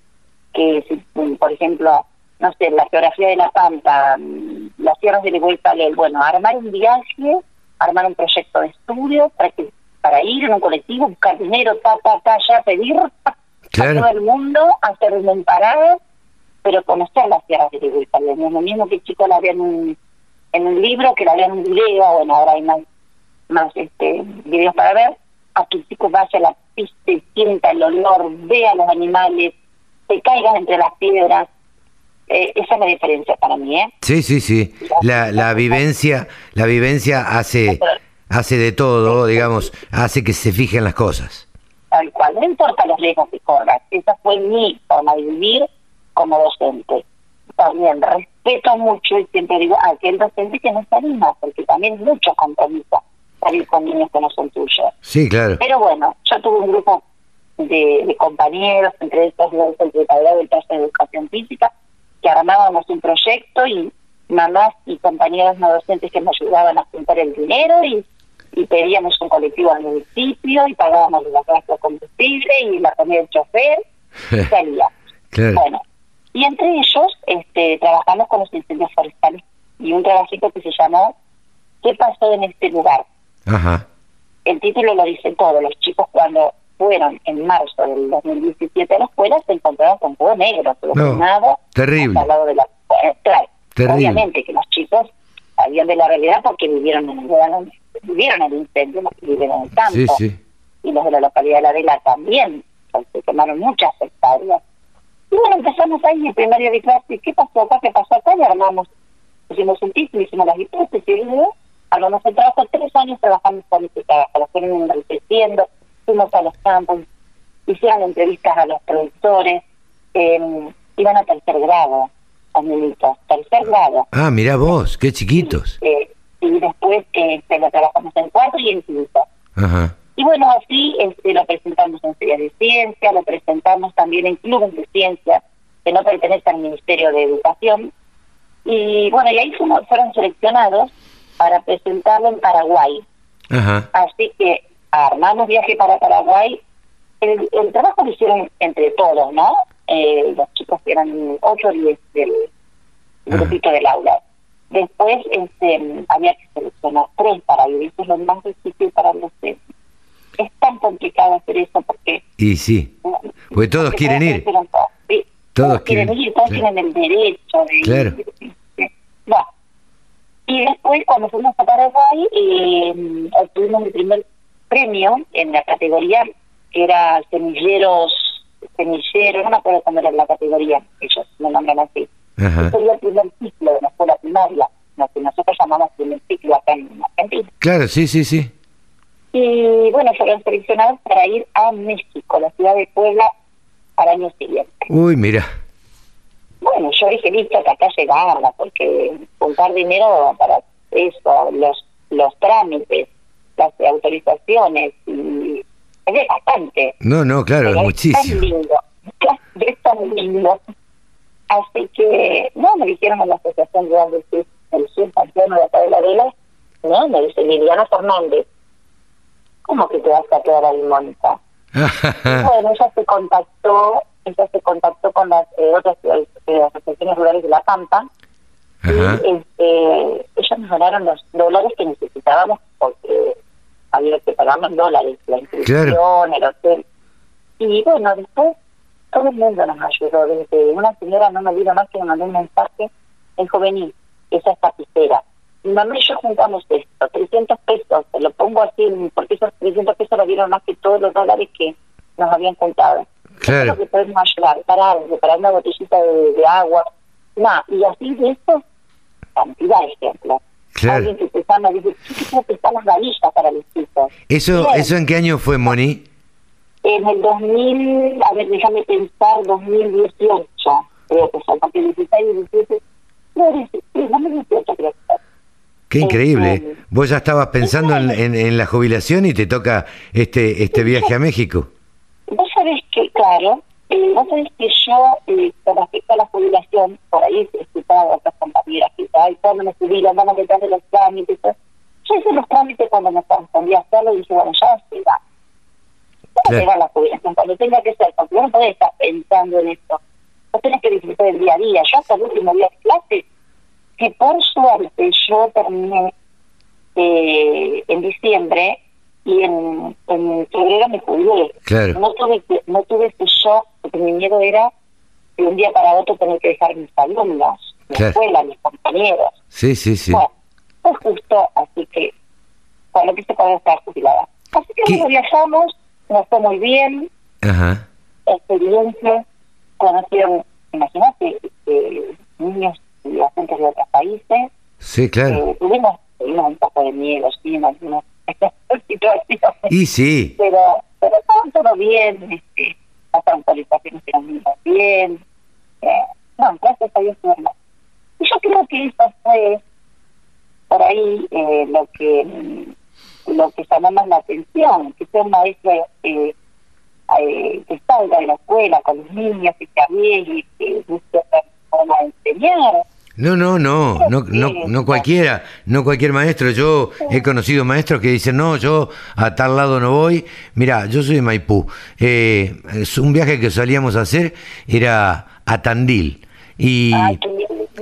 S5: que si, mm, por ejemplo, no sé, la geografía de La Pampa, mm, las tierras del Igualpalel, bueno, armar un viaje, armar un proyecto de estudio para que para ir en un colectivo, buscar dinero, ta, ta, ta, ya pedir
S2: Claro.
S5: a todo el mundo, hacer un parada, pero conocer las tierras del Igualpalel. No es lo mismo que el chico la vea en un, en un libro, que la vea en un video, bueno, ahora hay más, más este videos para ver, a que el chico vaya a la pista y sienta el olor, vea los animales, se caigan entre las piedras. Eh, esa es la diferencia para mí, ¿eh?
S2: Sí, sí, sí. La, la vivencia, la vivencia hace, hace de todo, digamos, hace que se fijen las cosas.
S5: Tal cual, no importa los riesgos que corras. Esa fue mi forma de vivir como docente. También respeto mucho y siempre digo a aquel docente que no se anima, porque también es mucho compromiso salir con niños que no son tuyos.
S2: Sí, claro.
S5: Pero bueno, yo tuve un grupo de, de compañeros, entre estos los el secretario del taller de educación física, que armábamos un proyecto y mamás y compañeros no docentes que me ayudaban a juntar el dinero y, y pedíamos un colectivo al municipio y pagábamos los gastos de combustible y la comida del chofer y salía.
S2: Claro.
S5: Bueno, y entre ellos este, trabajamos con los incendios forestales y un trabajito que se llamó ¿Qué pasó en este lugar?
S2: Ajá.
S5: el título lo dice todo. Los chicos cuando fueron en marzo del 2017 a la escuela se encontraron con fuego negro, todo
S2: No, terrible.
S5: al lado de la eh, claro,
S2: Terrible.
S5: Obviamente que los chicos sabían de la realidad porque vivieron en el, vivieron el incendio, los que viven en el campo.
S2: Sí, sí.
S5: Y los de la localidad de La Vela también. Se quemaron muchas hectáreas. Y bueno, empezamos ahí el primer día de clase. ¿Qué pasó acá? ¿Qué pasó acá? Y armamos, pusimos un título, hicimos las hipótesis, y armamos el trabajo. Tres años trabajamos con este trabajo, lo fueron enriqueciendo, fuimos a los campos, hicieron entrevistas a los productores, eh, iban a tercer grado, los niñitos, tercer grado.
S2: Ah, mirá vos, qué chiquitos.
S5: Eh, y después eh, se lo trabajamos en cuarto y en quinto.
S2: Ajá.
S5: Y bueno, así este, lo presentamos en ferias de ciencia, lo presentamos también en clubes de ciencia que no pertenecen al Ministerio de Educación. Y bueno, y ahí fuimos, fueron seleccionados para presentarlo en Paraguay.
S2: Ajá.
S5: Así que armamos viaje para Paraguay. El, el trabajo lo hicieron entre todos, ¿no? Eh, los chicos que eran 8 o 10 del grupito del aula. Después este, había que seleccionar tres para ir. Eso es lo más difícil para los docentes. Es tan complicado hacer eso porque...
S2: Y sí, porque todos
S5: porque
S2: quieren ir. Todos
S5: todos quieren ir, todos
S2: claro.
S5: tienen el derecho de
S2: Claro.
S5: ir. Sí. Y después, cuando fuimos a Paraguay, eh, obtuvimos el primer premio en la categoría que era semilleros, semilleros, no me acuerdo cómo era la categoría, ellos me nombran así.
S2: Ajá.
S5: Sería el primer ciclo de la escuela primaria, lo que nosotros llamamos primer ciclo acá en Argentina.
S2: Claro, sí, sí, sí.
S5: Y bueno, fueron seleccionados para ir a México, la ciudad de Puebla, al año siguiente.
S2: Uy, mira.
S5: Bueno, yo dije, listo, que acá llegaba, porque juntar dinero para eso, los los trámites, las autorizaciones, y es bastante.
S2: No, no, claro, es
S5: Pero
S2: muchísimo.
S5: tan lindo, es tan lindo. Así que, no, me dijeron en la Asociación Rural del Sur, del Sur Pampeano de acá de la Vela, no, me dice Liliana Fernández, ¿cómo que te vas a quedar ahí, Mónica? Bueno, ella se contactó, ella se contactó con las eh, otras eh, eh, asociaciones rurales de La Pampa
S2: Ajá.
S5: y este, ellos nos donaron los dólares que necesitábamos porque había que pagar los dólares, la inscripción, el hotel. Y bueno, después todo el mundo nos ayudó. Desde una señora, no me olvido más que me mandó un mensaje, el juvenil, esa es tapicera. Mi mamá y yo juntamos esto, 300 pesos, te lo pongo así, porque esos 300 pesos lo dieron más que todos los dólares que nos habían juntado.
S2: Claro.
S5: Que podemos ayudar, para algo, para una botellita de, de agua. Nada, y así de esto, cantidad de ejemplos.
S2: Claro.
S5: Alguien que te y dice, ¿qué tengo que estar las varillas para los chicos?
S2: ¿Eso,
S5: Bien.
S2: ¿Eso en qué año fue, Moni?
S5: En el 2000, a ver, déjame pensar, 2018, creo que fue, porque 16 y 17, no, 16, 2018 creo que fue.
S2: Qué increíble.
S5: Este,
S2: Vos ya estabas pensando en, en- en la jubilación y te toca este este viaje a México.
S5: Vos sabés que, claro, eh, vos sabés que yo, eh, con respecto a la jubilación, por ahí he escuchado a otras compañeras que ay, cuando me jubilo, vamos detrás de los trámites. Yo hice los trámites cuando me correspondía hacerlo y dije, bueno, ya se va.
S2: Claro.
S5: se va la jubilación, cuando tenga que ser, porque vos no podés estar pensando en esto. Vos tenés que disfrutar del día a día. Yo hasta el último día de clase, que por suerte yo terminé eh, en diciembre y en, en febrero me jubilé.
S2: Claro.
S5: No tuve que- no tuve ese shock porque mi miedo era de un día para otro tener que dejar mis alumnos, mi
S2: Claro.
S5: escuela, mis compañeros.
S2: Sí, sí, sí.
S5: Bueno, fue justo, así que cuando quise poder estar jubilada. Así que bueno, viajamos, nos fue muy bien,
S2: Ajá.
S5: experiencia, conocieron, imagínate, eh, niños y agentes de otros países,
S2: Sí, claro.
S5: eh, tuvimos, tuvimos un poco de miedo, sí, en situaciones,
S2: Y sí.
S5: pero, pero todo bien, este, las autorizaciones muy bien, eh, no, gracias a Dios bien. Y yo creo que eso fue por ahí eh, lo que mm, lo que llamó más la atención, que sea un maestro eh, eh, que salga de la escuela con los niños, que se arriesgue, que busque otra forma de enseñar.
S2: No, no, no, no, no, no cualquiera, no cualquier maestro. Yo he conocido maestros que dicen, no, yo a tal lado no voy. Mira, yo soy de Maipú. Eh, es un viaje que solíamos hacer era a Tandil. Y,
S5: bien.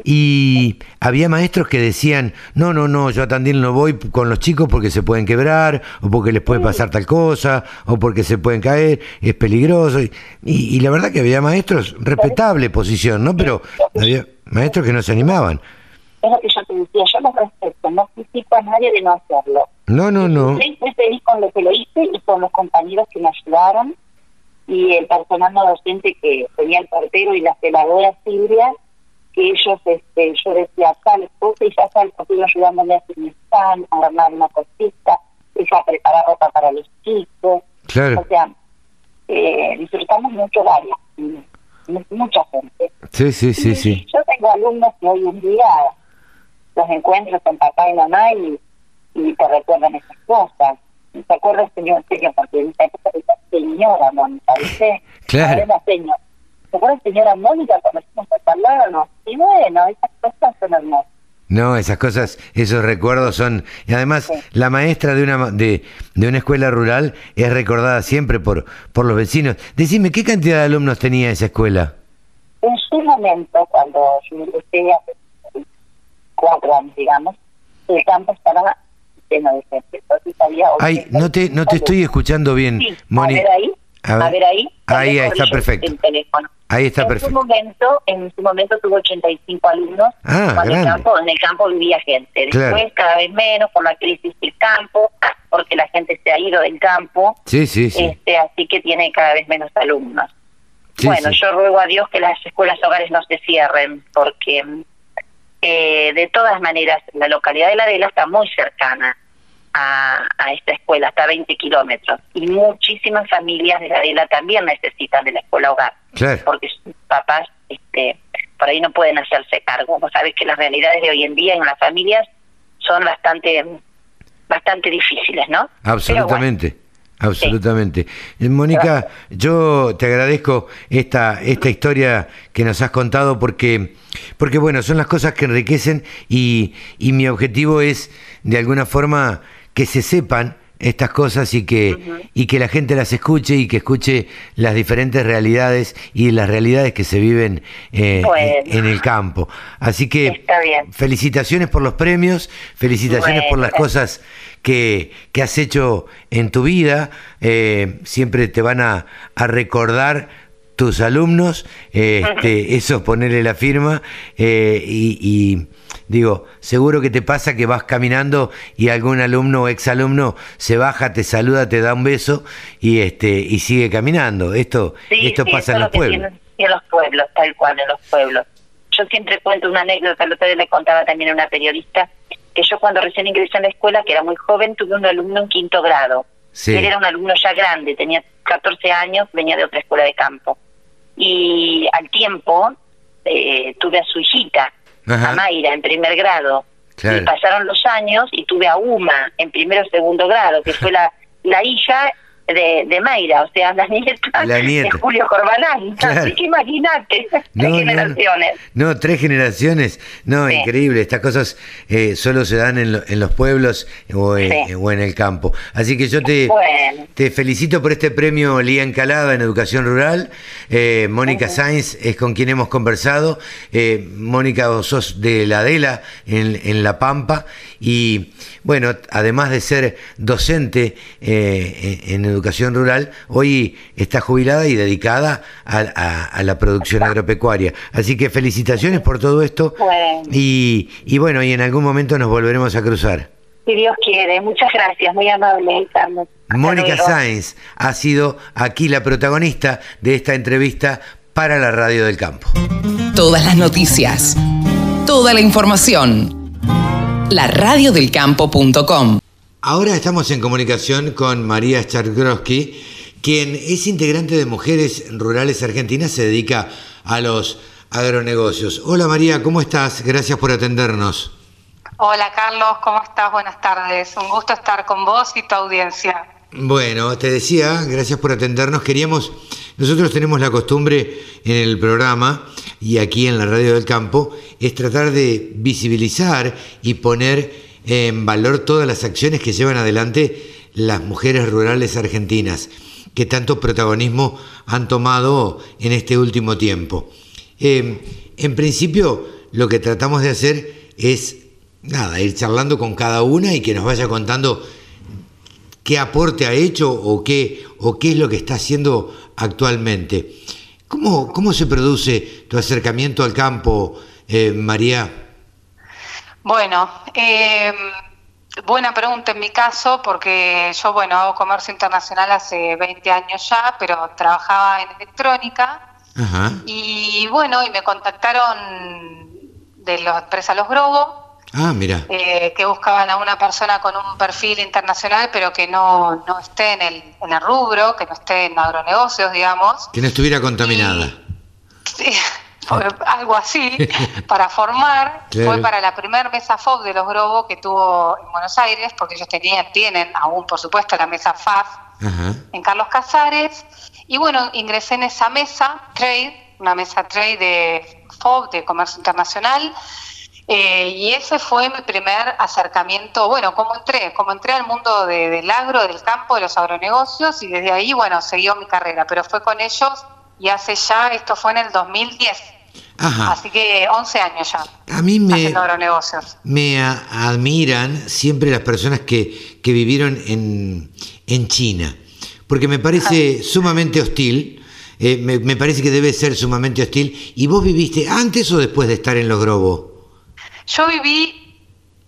S2: y había maestros que decían, no, no, no, yo a Tandil no voy con los chicos porque se pueden quebrar, o porque les puede pasar tal cosa, o porque se pueden caer, es peligroso. Y, y la verdad que había maestros, respetable posición, ¿no? Pero había maestros que no se animaban.
S5: Es lo que yo te decía, yo los respeto, no critico a nadie de no hacerlo.
S2: No, no, no.
S5: Estoy muy feliz con lo que lo hice y con los compañeros que me ayudaron y el personal no docente que tenía el portero y la celadora Silvia, que ellos, este, yo decía, tal cosa y ya tal, porque ayudándome a hacer stand, a armar una cosita, ella a preparar ropa para los chicos.
S2: Claro.
S5: O sea, eh, disfrutamos mucho el área, y mu- mucha gente.
S2: Sí, sí, sí, sí.
S5: Yo tengo alumnos que hoy en día los encuentro con papá y mamá y, y te recuerdan esas cosas. ¿Se acuerda el señor señor? Porque en esa época era señora Mónica, ¿viste?
S2: Claro.
S5: La señora. ¿Se acuerda señora Mónica cuando fuimos a hablarnos? Y bueno, esas cosas son hermosas.
S2: No, esas cosas, esos recuerdos son... Y además,
S5: Sí.
S2: la maestra de una, de, de una escuela rural es recordada siempre por, por los vecinos. Decime, ¿qué cantidad de alumnos tenía esa escuela?
S5: En su momento, cuando yo ingresé hace cuatro años, digamos, el campo estaba lleno de gente. Entonces había
S2: Ay,
S5: 80
S2: no te, no te estoy escuchando bien,
S5: Sí,
S2: Moni.
S5: a ver ahí.
S2: A ver.
S5: A ver ahí.
S2: Ahí está perfecto.
S5: el teléfono.
S2: Ahí está
S5: en
S2: perfecto.
S5: Su momento, en su momento tuvo 85 alumnos.
S2: Ah,
S5: cuando el campo, en el campo vivía gente. Después
S2: Claro.
S5: cada vez menos por la crisis del campo, porque la gente se ha ido del campo.
S2: Sí, sí, sí.
S5: Este, así que tiene cada vez menos alumnos.
S2: Sí,
S5: bueno,
S2: sí.
S5: yo ruego a Dios que las escuelas hogares no se cierren, porque eh, de todas maneras la localidad de La Vela está muy cercana a, a esta escuela, hasta 20 kilómetros, y muchísimas familias de La Vela también necesitan de la escuela hogar,
S2: Claro.
S5: porque sus papás este, por ahí no pueden hacerse cargo. Vos sabés que las realidades de hoy en día en las familias son bastante bastante difíciles, ¿no? Bueno,
S2: Absolutamente. Absolutamente. Eh, Mónica, yo te agradezco esta, esta historia que nos has contado porque, porque bueno, son las cosas que enriquecen y, y mi objetivo es de alguna forma que se sepan estas cosas y que, y que la gente las escuche y que escuche las diferentes realidades y las realidades que se viven eh,
S5: Bueno.
S2: en el campo. Así que felicitaciones por los premios, felicitaciones por las cosas que, que has hecho en tu vida. Eh, siempre te van a, a recordar tus alumnos, este, eso ponerle la firma eh, y, y, digo, seguro que te pasa que vas caminando y algún alumno o exalumno se baja, te saluda, te da un beso y este y sigue caminando. Esto
S5: Sí,
S2: esto
S5: sí,
S2: pasa en los
S5: lo que
S2: pueblos.
S5: En los pueblos, tal cual, en los pueblos. Yo siempre cuento una anécdota, otro día le contaba también a una periodista, que yo cuando recién ingresé a la escuela, que era muy joven, tuve un alumno en quinto grado.
S2: Sí.
S5: Él era un alumno ya grande, tenía 14 años, venía de otra escuela de campo. Y al tiempo eh, tuve a su hijita,
S2: Ajá.
S5: a Mayra, en primer grado.
S2: Claro.
S5: Y pasaron los años y tuve a Uma en primero o segundo grado, que fue la, la hija de, de Mayra, o sea, la nieta,
S2: La nieta.
S5: de Julio Corbalán.
S2: Claro.
S5: Así que imagínate, tres
S2: No,
S5: generaciones.
S2: No, tres generaciones. No,
S5: Sí.
S2: increíble. Estas cosas eh, solo se dan en, lo- en los pueblos o, en-
S5: Sí.
S2: o en el campo. Así que yo te,
S5: Bueno.
S2: te felicito por este premio Lía Encalada en Educación Rural. Eh, Mónica Sainz es con quien hemos conversado. Eh, Mónica, vos sos de la Adela en, en La Pampa. Y bueno, además de ser docente eh, en, en Educación Rural, hoy está jubilada y dedicada a, a- a la producción agropecuaria. Así que felicitaciones por todo esto.
S5: Bueno.
S2: Y, y bueno, y en algún momento nos volveremos a cruzar.
S5: Si Dios quiere. Muchas gracias, muy amable, Carlos.
S2: Mónica. Sáenz ha sido aquí la protagonista de esta entrevista para la Radio del Campo.
S3: Todas las noticias, toda la información. laradiodelcampo.com
S2: Ahora estamos en comunicación con María Chargrowski, quien es integrante de Mujeres Rurales Argentinas, se dedica a los agronegocios. Hola María, ¿cómo estás? Gracias por atendernos.
S8: Hola Carlos, ¿cómo estás? Buenas tardes. Un gusto estar con vos y tu audiencia.
S2: Bueno, te decía, gracias por atendernos. Queríamos, nosotros tenemos la costumbre en el programa y aquí en la Radio del Campo, es tratar de visibilizar y poner en valor todas las acciones que llevan adelante las mujeres rurales argentinas, que tanto protagonismo han tomado en este último tiempo. Eh, en principio, lo que tratamos de hacer es, nada, ir charlando con cada una y que nos vaya contando qué aporte ha hecho o qué, o qué es lo que está haciendo actualmente. ¿Cómo, cómo se produce tu acercamiento al campo, eh, María?
S8: Bueno, eh, buena pregunta en mi caso, porque yo, bueno, hago comercio internacional hace 20 años ya, pero trabajaba en electrónica
S2: Ajá.
S8: y bueno, y me contactaron de la empresa Los Grobo,
S2: Ah, mira.
S8: eh, que buscaban a una persona con un perfil internacional, pero que no, no esté en el, en el rubro, que no esté en agronegocios, digamos.
S2: Que no estuviera contaminada.
S8: Sí, algo así, para formar. Fue para la primera mesa FOB de los Grobos que tuvo en Buenos Aires, porque ellos tenían, tienen aún, por supuesto, la mesa FAF en Carlos Casares. Y bueno, ingresé en esa mesa, trade, una mesa trade de FOB, de comercio internacional. Eh, y ese fue mi primer acercamiento, bueno, como entré, como entré al mundo del agro, del campo, de los agronegocios, y desde ahí, bueno, siguió mi carrera, pero fue con ellos y hace ya, esto fue en el 2010. Así que 11 años ya.
S2: A mí me, me admiran siempre las personas que, que vivieron en, en China, porque me parece sumamente hostil, eh, me, parece que debe ser sumamente hostil. ¿Y vos viviste antes o después de estar en Los Grobos?
S8: Yo viví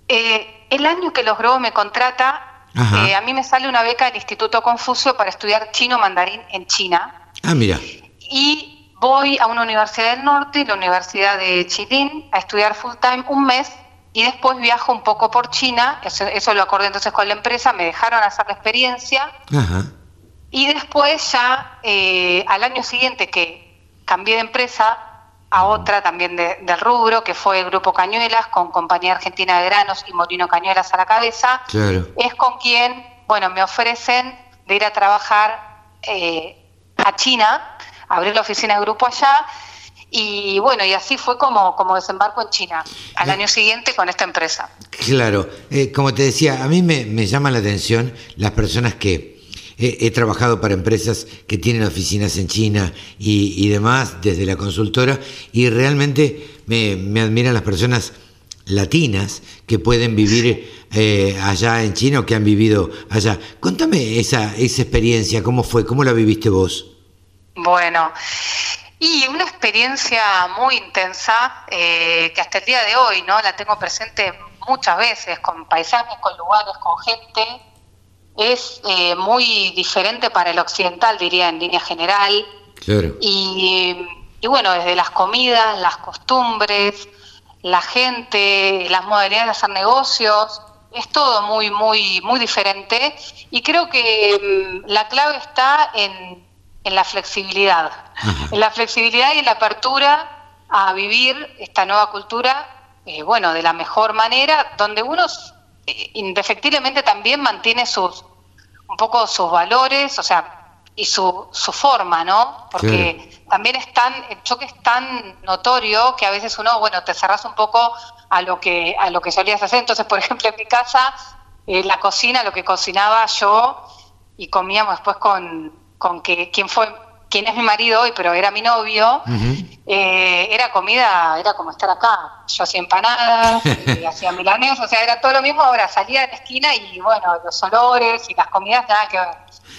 S8: eh, el año que Los Grobos me contrata, eh, a mí me sale una beca del Instituto Confucio para estudiar chino mandarín en China.
S2: Ah, mira.
S8: Y voy a una universidad del norte, la Universidad de Chilín, a estudiar full time un mes y después viajo un poco por China, eso, lo acordé entonces con la empresa, me dejaron hacer la experiencia. Y después ya eh, al año siguiente que cambié de empresa a otra también del rubro, que fue el Grupo Cañuelas, con Compañía Argentina de Granos y Molino Cañuelas a la cabeza, es con quien, bueno, me ofrecen de ir a trabajar eh, a China abrir la oficina de grupo allá y bueno, y así fue como, como desembarco en China, al año siguiente con esta empresa.
S2: Claro, eh, como te decía, a mí me, me llama la atención las personas que he, trabajado para empresas que tienen oficinas en China y, demás desde la consultora y realmente me, me, admiran las personas latinas que pueden vivir eh, allá en China o que han vivido allá. Contame esa, esa experiencia, ¿cómo fue? ¿Cómo la viviste vos?
S8: Bueno, y una experiencia muy intensa eh, que hasta el día de hoy no la tengo presente muchas veces con paisajes, con lugares, con gente. Es eh, muy diferente para el occidental, diría en línea general.
S2: Claro.
S8: Y, y bueno, desde las comidas, las costumbres, la gente, las modalidades de hacer negocios, es todo muy, muy, muy diferente. Y creo que mm, la clave está en en la flexibilidad, en la flexibilidad y en la apertura a vivir esta nueva cultura, eh, bueno, de la mejor manera, donde uno eh, indefectiblemente también mantiene sus, un poco sus valores, o sea, y su, su forma, ¿no? Porque también es tan, el choque es tan notorio que a veces uno, bueno, te cerras un poco a lo que, a lo que solías hacer. Entonces, por ejemplo, en mi casa, eh, la cocina, lo que cocinaba yo y comíamos después con, con que quien fue quien es mi marido hoy, pero era mi novio, eh, era comida, era como estar acá. Yo hacía empanadas, y hacía milanes, o sea, era todo lo mismo. Ahora salía de la esquina y bueno, los olores y las comidas, nada que ver.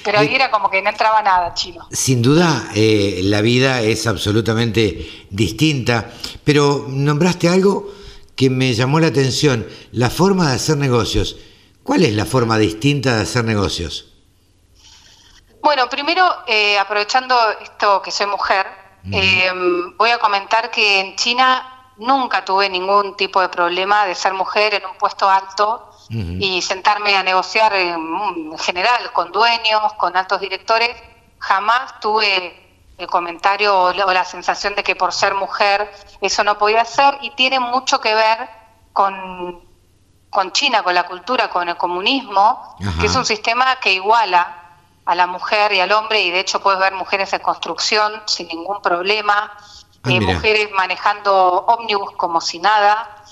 S8: Pero ahí era como que no entraba nada chino.
S2: Sin duda, eh, la vida es absolutamente distinta, pero nombraste algo que me llamó la atención, la forma de hacer negocios. ¿Cuál es la forma distinta de hacer negocios?
S8: Bueno, primero, eh, aprovechando esto que soy mujer, eh, voy a comentar que en China nunca tuve ningún tipo de problema de ser mujer en un puesto alto y sentarme a negociar en, general con dueños, con altos directores. Jamás tuve el comentario o la, sensación de que por ser mujer eso no podía ser y tiene mucho que ver con, con China, con la cultura, con el comunismo, que es un sistema que iguala a la mujer y al hombre, y de hecho puedes ver mujeres en construcción sin ningún problema, ah, eh, mujeres manejando ómnibus como si nada,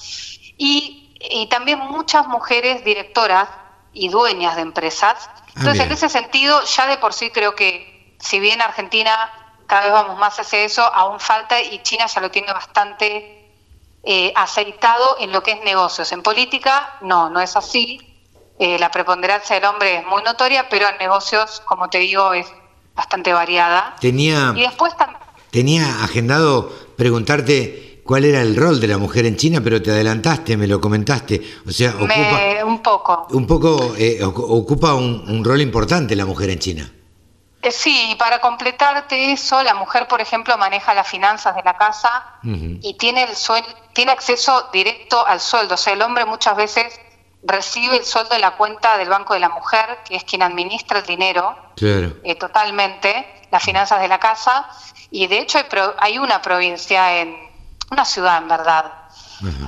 S8: y, y, también muchas mujeres directoras y dueñas de empresas. Ah, Entonces, en ese sentido, ya de por sí creo que, si bien Argentina cada vez vamos más hacia eso, aún falta y China ya lo tiene bastante eh, aceitado en lo que es negocios. En política, no, no es así. Eh, la preponderancia del hombre es muy notoria, pero en negocios, como te digo, es bastante variada.
S2: Tenía,
S8: y después
S2: tenía agendado preguntarte cuál era el rol de la mujer en China, pero te adelantaste, me lo comentaste. O sea,
S8: ocupa, un poco.
S2: Un poco eh, ocupa un, rol importante la mujer en China.
S8: Eh, sí, para completarte eso, la mujer, por ejemplo, maneja las finanzas de la casa y tiene, el tiene acceso directo al sueldo. O sea, el hombre muchas veces recibe el sueldo de la cuenta del Banco de la Mujer, que es quien administra el dinero
S2: claro.
S8: Eh, totalmente. las finanzas de la casa y de hecho hay, hay una provincia en una ciudad en verdad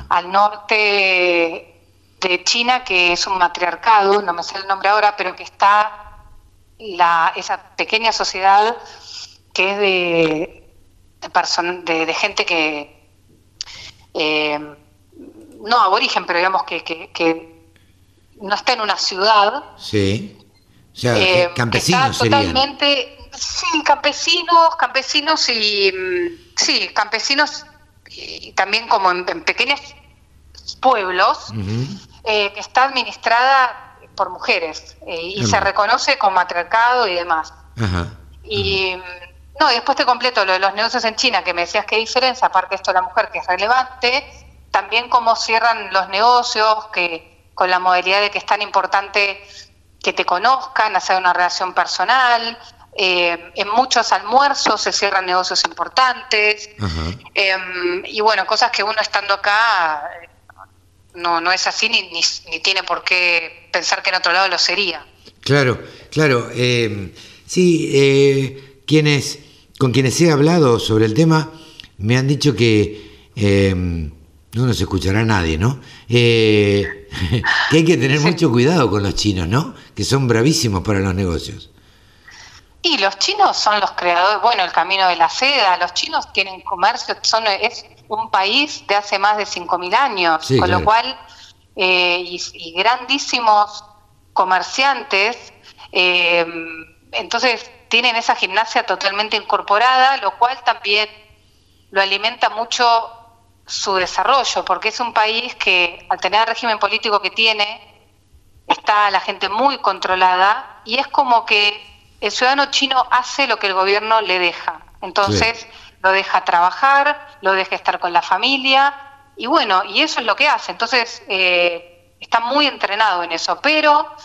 S8: al norte de China que es un matriarcado, no me sé el nombre ahora, pero que está la, esa pequeña sociedad que es de, de, de, gente que, eh, no aborigen, pero digamos que, que, no está en una ciudad.
S2: Sí. O sea, eh, campesinos
S8: totalmente, sí, campesinos, campesinos y, mm, sí, campesinos y también como en, pequeños pueblos, eh, que está administrada por mujeres y se reconoce como matriarcado y demás. Y no, después te completo lo de los negocios en China, que me decías qué diferencia, aparte de esto de la mujer, que es relevante, también cómo cierran los negocios, que con la modalidad de que es tan importante que te conozcan, hacer una relación personal. Eh, en muchos almuerzos se cierran negocios importantes. Em, y bueno, cosas que uno estando acá no, no es así ni, ni, tiene por qué pensar que en otro lado lo sería.
S2: Claro, claro. Eh, sí, eh, quienes con quienes he hablado sobre el tema me han dicho que eh, no nos escuchará nadie, ¿no? Eh, que hay que tener mucho cuidado con los chinos, ¿no? Que son bravísimos para los negocios.
S8: Y los chinos son los creadores, bueno, el camino de la seda, los chinos tienen comercio, son, es un país de hace más de 5.000 años, con lo cual, eh, y, grandísimos comerciantes, entonces tienen esa gimnasia totalmente incorporada, lo cual también lo alimenta mucho su desarrollo, porque es un país que al tener el régimen político que tiene, está la gente muy controlada y es como que el ciudadano chino hace lo que el gobierno le deja. Entonces lo deja trabajar, lo deja estar con la familia y bueno, y eso es lo que hace. Entonces eh, está muy entrenado en eso. Pero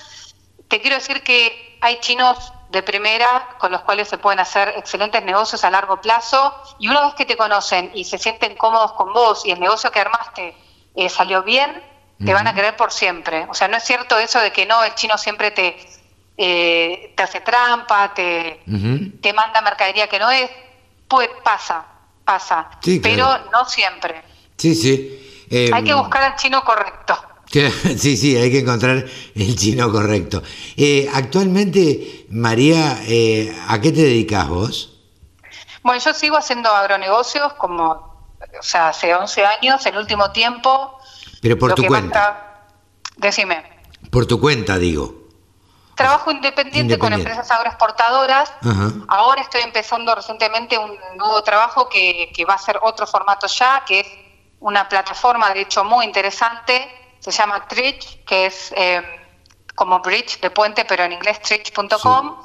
S8: te quiero decir que hay chinos de primera con los cuales se pueden hacer excelentes negocios a largo plazo y una vez que te conocen y se sienten cómodos con vos y el negocio que armaste eh, salió bien, te van a querer por siempre. O sea, no es cierto eso de que no, el chino siempre te, eh, te hace trampa, te, te manda mercadería que no es. Pues pasa, pasa, pero no siempre.
S2: Sí, sí.
S8: Hay que em, buscar al chino correcto.
S2: Sí, sí, hay que encontrar el chino correcto. Eh, actualmente, María, eh, ¿a qué te dedicas vos?
S8: Bueno, yo sigo haciendo agronegocios como, o sea, hace 11 años, el último tiempo.
S2: Pero por tu cuenta.
S8: Decime.
S2: Por tu cuenta, digo.
S8: Trabajo independiente, con empresas agroexportadoras. Ahora estoy empezando recientemente un nuevo trabajo que, que va a ser otro formato ya, que es una plataforma, de hecho, muy interesante se llama Tridge, que es eh, como bridge de puente, pero en inglés tridge.com,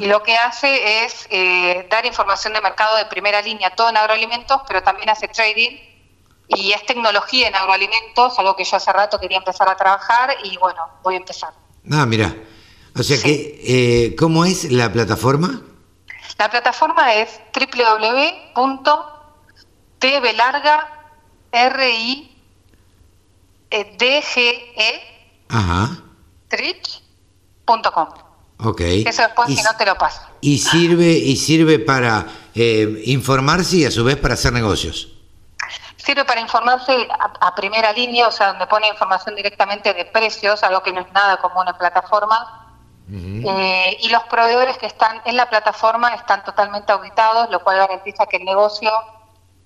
S8: y lo que hace es eh, dar información de mercado de primera línea, todo en agroalimentos, pero también hace trading, y es tecnología en agroalimentos, algo que yo hace rato quería empezar a trabajar, y bueno, voy a empezar.
S2: Ah, mira. O sea que, eh, ¿cómo es la plataforma?
S8: La plataforma es www.tvlarga.ri DGE
S2: Ajá.
S8: Trich.com.
S2: Ok.
S8: Eso después, si no, te lo paso.
S2: Y sirve, y sirve para eh, informarse y a su vez para hacer negocios.
S8: Sirve para informarse a, primera línea, o sea, donde pone información directamente de precios, algo que no es nada común en plataforma. Eh, y los proveedores que están en la plataforma están totalmente auditados, lo cual garantiza que el negocio,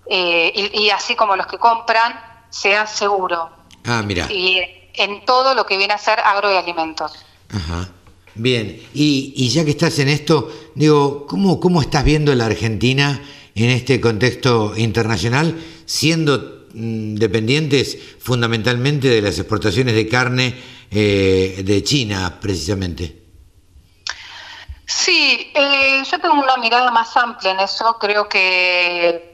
S8: eh, y, y así como los que compran, sea seguro.
S2: Ah, mira.
S8: Y en todo lo que viene a ser agro y alimentos.
S2: Ajá. Bien, y, ya que estás en esto, digo, ¿cómo, ¿cómo estás viendo la Argentina en este contexto internacional, siendo mm, dependientes fundamentalmente de las exportaciones de carne eh, de China, precisamente?
S8: Sí, eh, yo tengo una mirada más amplia en eso. Creo que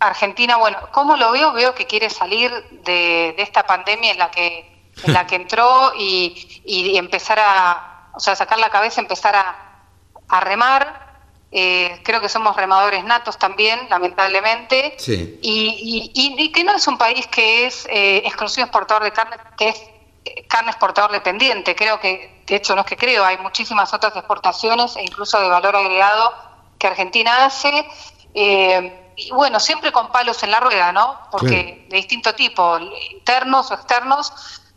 S8: Argentina, bueno, ¿cómo lo veo? Veo que quiere salir de, esta pandemia en la que, en la que entró y, empezar a, o sea, sacar la cabeza, empezar a, remar. Eh, creo que somos remadores natos también, lamentablemente.
S2: Sí.
S8: Y, que no es un país que es eh, exclusivo exportador de carne, que es eh, carne exportador dependiente. Creo que de hecho no es que creo, hay muchísimas otras exportaciones e incluso de valor agregado que Argentina hace. Eh, y bueno, siempre con palos en la rueda, ¿no? Porque de distinto tipo, internos o externos,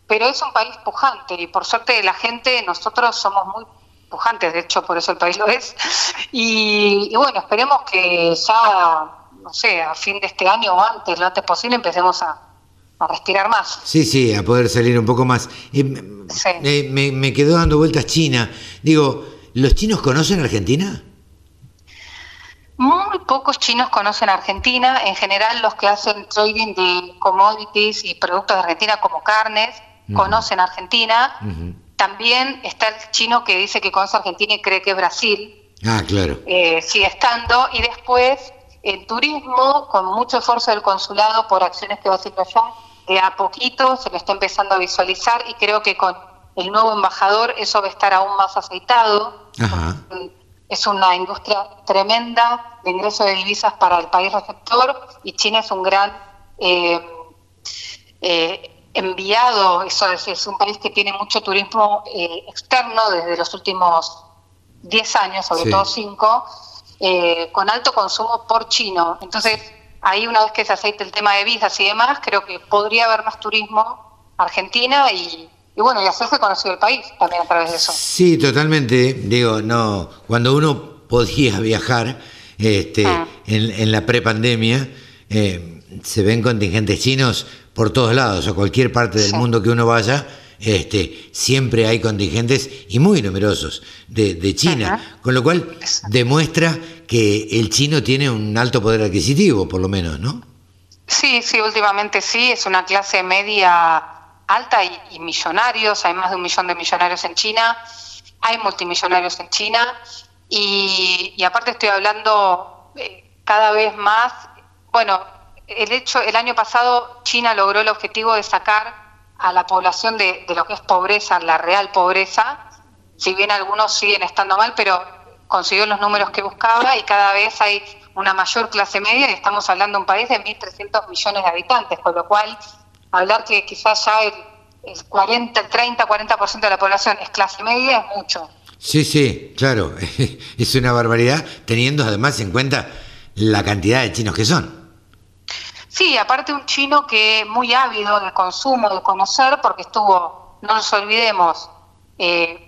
S8: pero es un país pujante y por suerte la gente, nosotros somos muy pujantes, de hecho por eso el país lo es. Y, bueno, esperemos que ya, no sé, a fin de este año o antes, lo antes posible, empecemos a, respirar más.
S2: Sí, sí, a poder salir un poco más. Eh, eh, me, me quedó dando vueltas China. Digo, ¿los chinos conocen Argentina?
S8: Muy pocos chinos conocen Argentina. En general, los que hacen trading de commodities y productos de Argentina, como carnes, conocen Argentina. También está el chino que dice que conoce Argentina y cree que es Brasil.
S2: Ah, claro.
S8: Eh, sigue estando. Y después, el turismo, con mucho esfuerzo del consulado por acciones que va haciendo allá, de a poquito se lo está empezando a visualizar y creo que con el nuevo embajador eso va a estar aún más aceitado. Ajá es una industria tremenda de ingreso de divisas para el país receptor y China es un gran eh, eh, enviado, eso es, un país que tiene mucho turismo eh, externo desde los últimos 10 años, sobre todo 5, con alto consumo por chino. Entonces, ahí una vez que se aceite el tema de visas y demás, creo que podría haber más turismo Argentina y, y bueno, y hacerse conocido el país también a través de eso.
S2: Sí, totalmente. Digo, no, cuando uno podía viajar este, ah. en, la prepandemia, eh, se ven contingentes chinos por todos lados, a cualquier parte del mundo que uno vaya, este, siempre hay contingentes y muy numerosos de, China, con lo cual demuestra que el chino tiene un alto poder adquisitivo, por lo menos, ¿no?
S8: Sí, sí, últimamente sí, es una clase media alta y, millonarios, hay más de un millón de millonarios en China, hay multimillonarios en China y, aparte estoy hablando eh, cada vez más, bueno, el hecho, el año pasado China logró el objetivo de sacar a la población de, de lo que es pobreza, la real pobreza, si bien algunos siguen estando mal, pero consiguió los números que buscaba y cada vez hay una mayor clase media y estamos hablando de un país de 1.300 millones de habitantes, con lo cual hablar que quizás ya el, 40, 30, 40% de la población es clase media es mucho.
S2: Sí, sí, claro, es una barbaridad, teniendo además en cuenta la cantidad de chinos que son.
S8: Sí, aparte un chino que es muy ávido de consumo, de conocer, porque estuvo, no nos olvidemos, eh,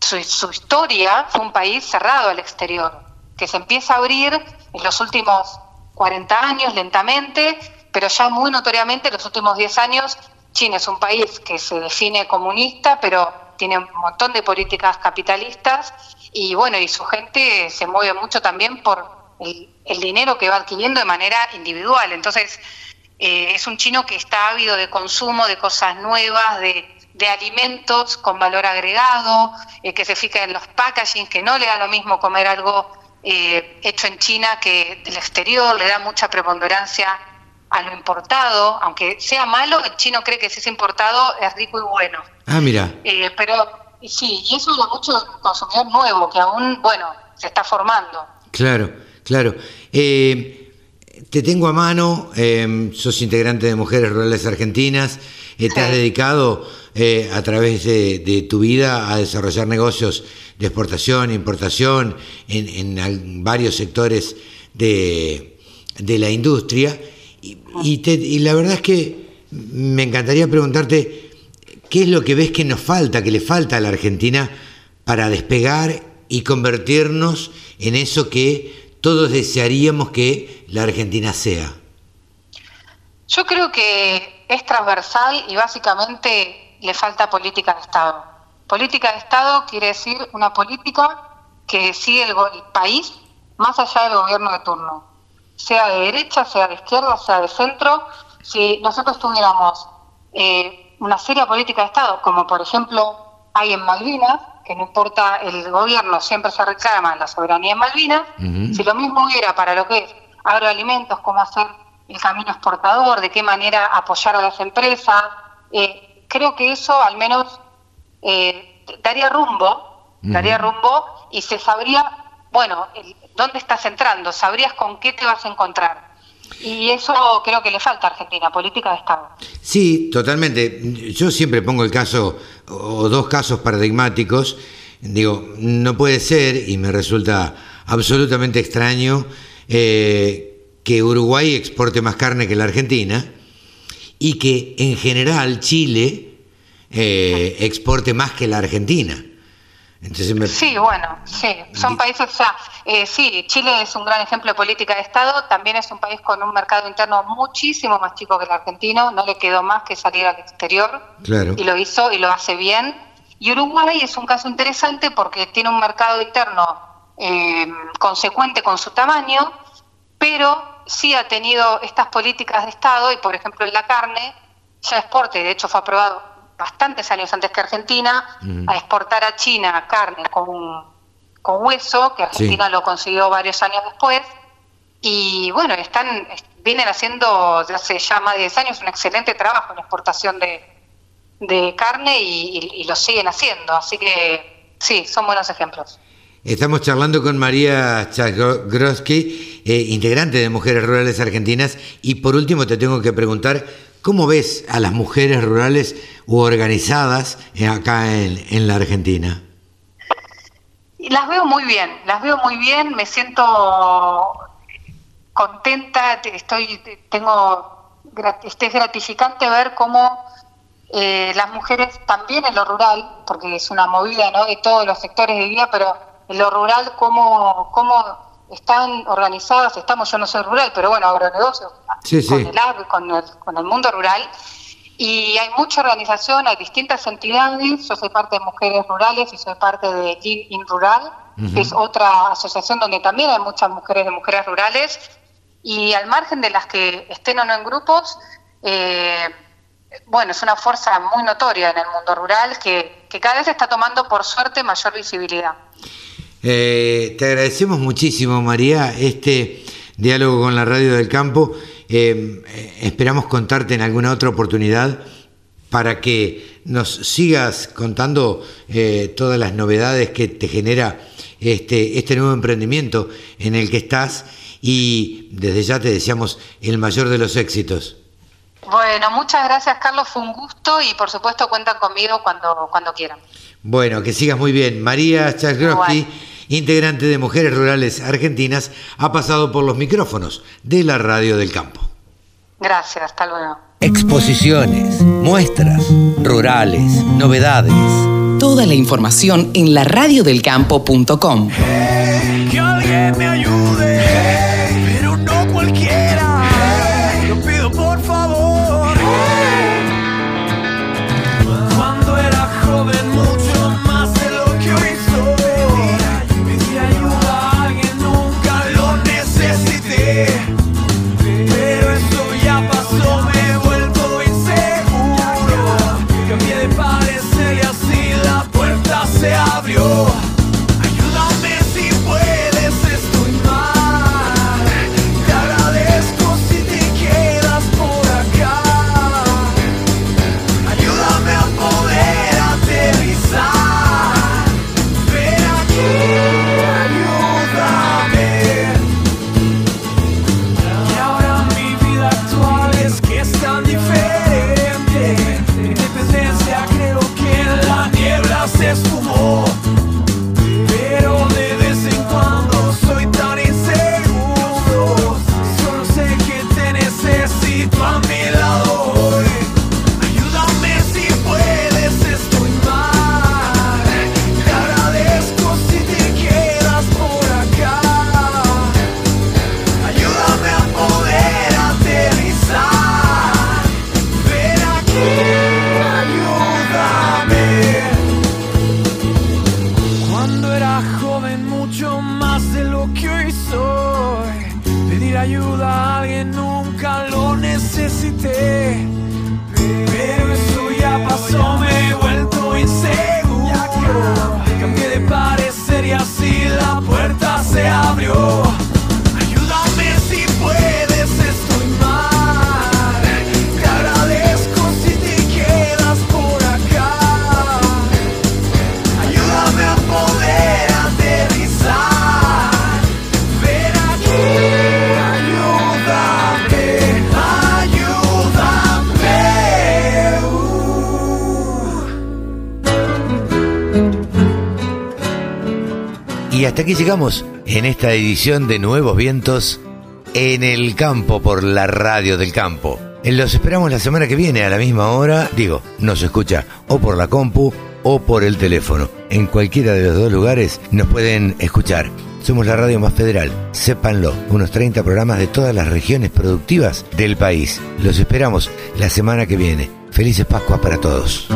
S8: su, su, historia fue un país cerrado al exterior, que se empieza a abrir en los últimos 40 años lentamente, pero ya muy notoriamente en los últimos 10 años China es un país que se define comunista, pero tiene un montón de políticas capitalistas y bueno, y su gente se mueve mucho también por el, dinero que va adquiriendo de manera individual. Entonces, eh, es un chino que está ávido de consumo, de cosas nuevas, de, alimentos con valor agregado, eh, que se fija en los packaging, que no le da lo mismo comer algo eh, hecho en China que del exterior, le da mucha preponderancia a lo importado, aunque sea malo, el chino cree que si es importado es rico y bueno.
S2: Ah, mira.
S8: Eh, pero sí, y eso lo mucho consumidor nuevo, que aún, bueno, se está formando.
S2: Claro, claro. Eh, te tengo a mano, eh, sos integrante de Mujeres Rurales Argentinas, te has dedicado a través de, tu vida a desarrollar negocios de exportación, importación en, en varios sectores de, de la industria. Y, la verdad es que me encantaría preguntarte, ¿qué es lo que ves que nos falta, que le falta a la Argentina para despegar y convertirnos en eso que todos desearíamos que la Argentina sea?
S8: Yo creo que es transversal y básicamente le falta política de Estado. Política de Estado quiere decir una política que sigue el país más allá del gobierno de turno sea de derecha, sea de izquierda, sea de centro, si nosotros tuviéramos eh, una seria política de Estado, como por ejemplo hay en Malvinas, que no importa el gobierno, siempre se reclama la soberanía en Malvinas, si lo mismo hubiera para lo que es agroalimentos, cómo hacer el camino exportador, de qué manera apoyar a las empresas, eh, creo que eso al menos eh, daría rumbo, daría rumbo y se sabría, bueno, el, dónde estás entrando, sabrías con qué te vas a encontrar. Y eso creo que le falta a Argentina, política de Estado.
S2: Sí, totalmente. Yo siempre pongo el caso o dos casos paradigmáticos. Digo, no puede ser, y me resulta absolutamente extraño, eh, que Uruguay exporte más carne que la Argentina y que en general Chile eh, exporte más que la Argentina.
S8: Sí, bueno, sí, son países, o sea, eh, sí, Chile es un gran ejemplo de política de Estado, también es un país con un mercado interno muchísimo más chico que el argentino, no le quedó más que salir al exterior, y lo hizo y lo hace bien. Y Uruguay es un caso interesante porque tiene un mercado interno eh, consecuente con su tamaño, pero sí ha tenido estas políticas de Estado y, por ejemplo, en la carne ya exporte, de hecho fue aprobado bastantes años antes que Argentina, a exportar a China carne con, con hueso, que Argentina lo consiguió varios años después. Y bueno, están vienen haciendo desde hace ya más de 10 años un excelente trabajo en exportación de, de carne y, lo siguen haciendo. Así que sí, son buenos ejemplos.
S2: Estamos charlando con María Chagroski, eh, integrante de Mujeres Rurales Argentinas, y por último te tengo que preguntar, ¿cómo ves a las mujeres rurales u organizadas acá en, la Argentina?
S8: Las veo muy bien, las veo muy bien, me siento contenta, estoy, tengo, este, es gratificante ver cómo eh, las mujeres también en lo rural, porque es una movida ¿no? de todos los sectores de vida, pero en lo rural cómo, cómo están organizadas, estamos, yo no soy rural, pero bueno, agronegocios,
S2: sí,
S8: con, El, con, el, con el mundo rural, y hay mucha organización, hay distintas entidades, yo soy parte de Mujeres Rurales y soy parte de Live in Rural, que es otra asociación donde también hay muchas mujeres de mujeres rurales, y al margen de las que estén o no en grupos, eh, bueno, es una fuerza muy notoria en el mundo rural que, que cada vez está tomando, por suerte, mayor visibilidad.
S2: Eh, te agradecemos muchísimo, María, este diálogo con la Radio del Campo. Eh, esperamos contarte en alguna otra oportunidad para que nos sigas contando eh, todas las novedades que te genera este, este nuevo emprendimiento en el que estás y desde ya te deseamos el mayor de los éxitos.
S8: Bueno, muchas gracias Carlos, fue un gusto y por supuesto cuentan conmigo cuando, cuando quieran.
S2: Bueno, que sigas muy bien. María Chagrowski integrante de Mujeres Rurales Argentinas, ha pasado por los micrófonos de la Radio del Campo.
S8: Gracias, hasta luego.
S2: Exposiciones, muestras, rurales, novedades.
S3: Toda la información en laradiodelcampo.com.
S9: Que alguien me ayude,
S2: aquí llegamos en esta edición de Nuevos Vientos en el campo por la radio del campo. Eh, Los esperamos la semana que viene a la misma hora. Digo, nos escucha o por la compu o por el teléfono. En cualquiera de los dos lugares nos pueden escuchar. Somos la radio más federal, sépanlo, unos 30 programas de todas las regiones productivas del país. Los esperamos la semana que viene. Felices Pascuas para todos.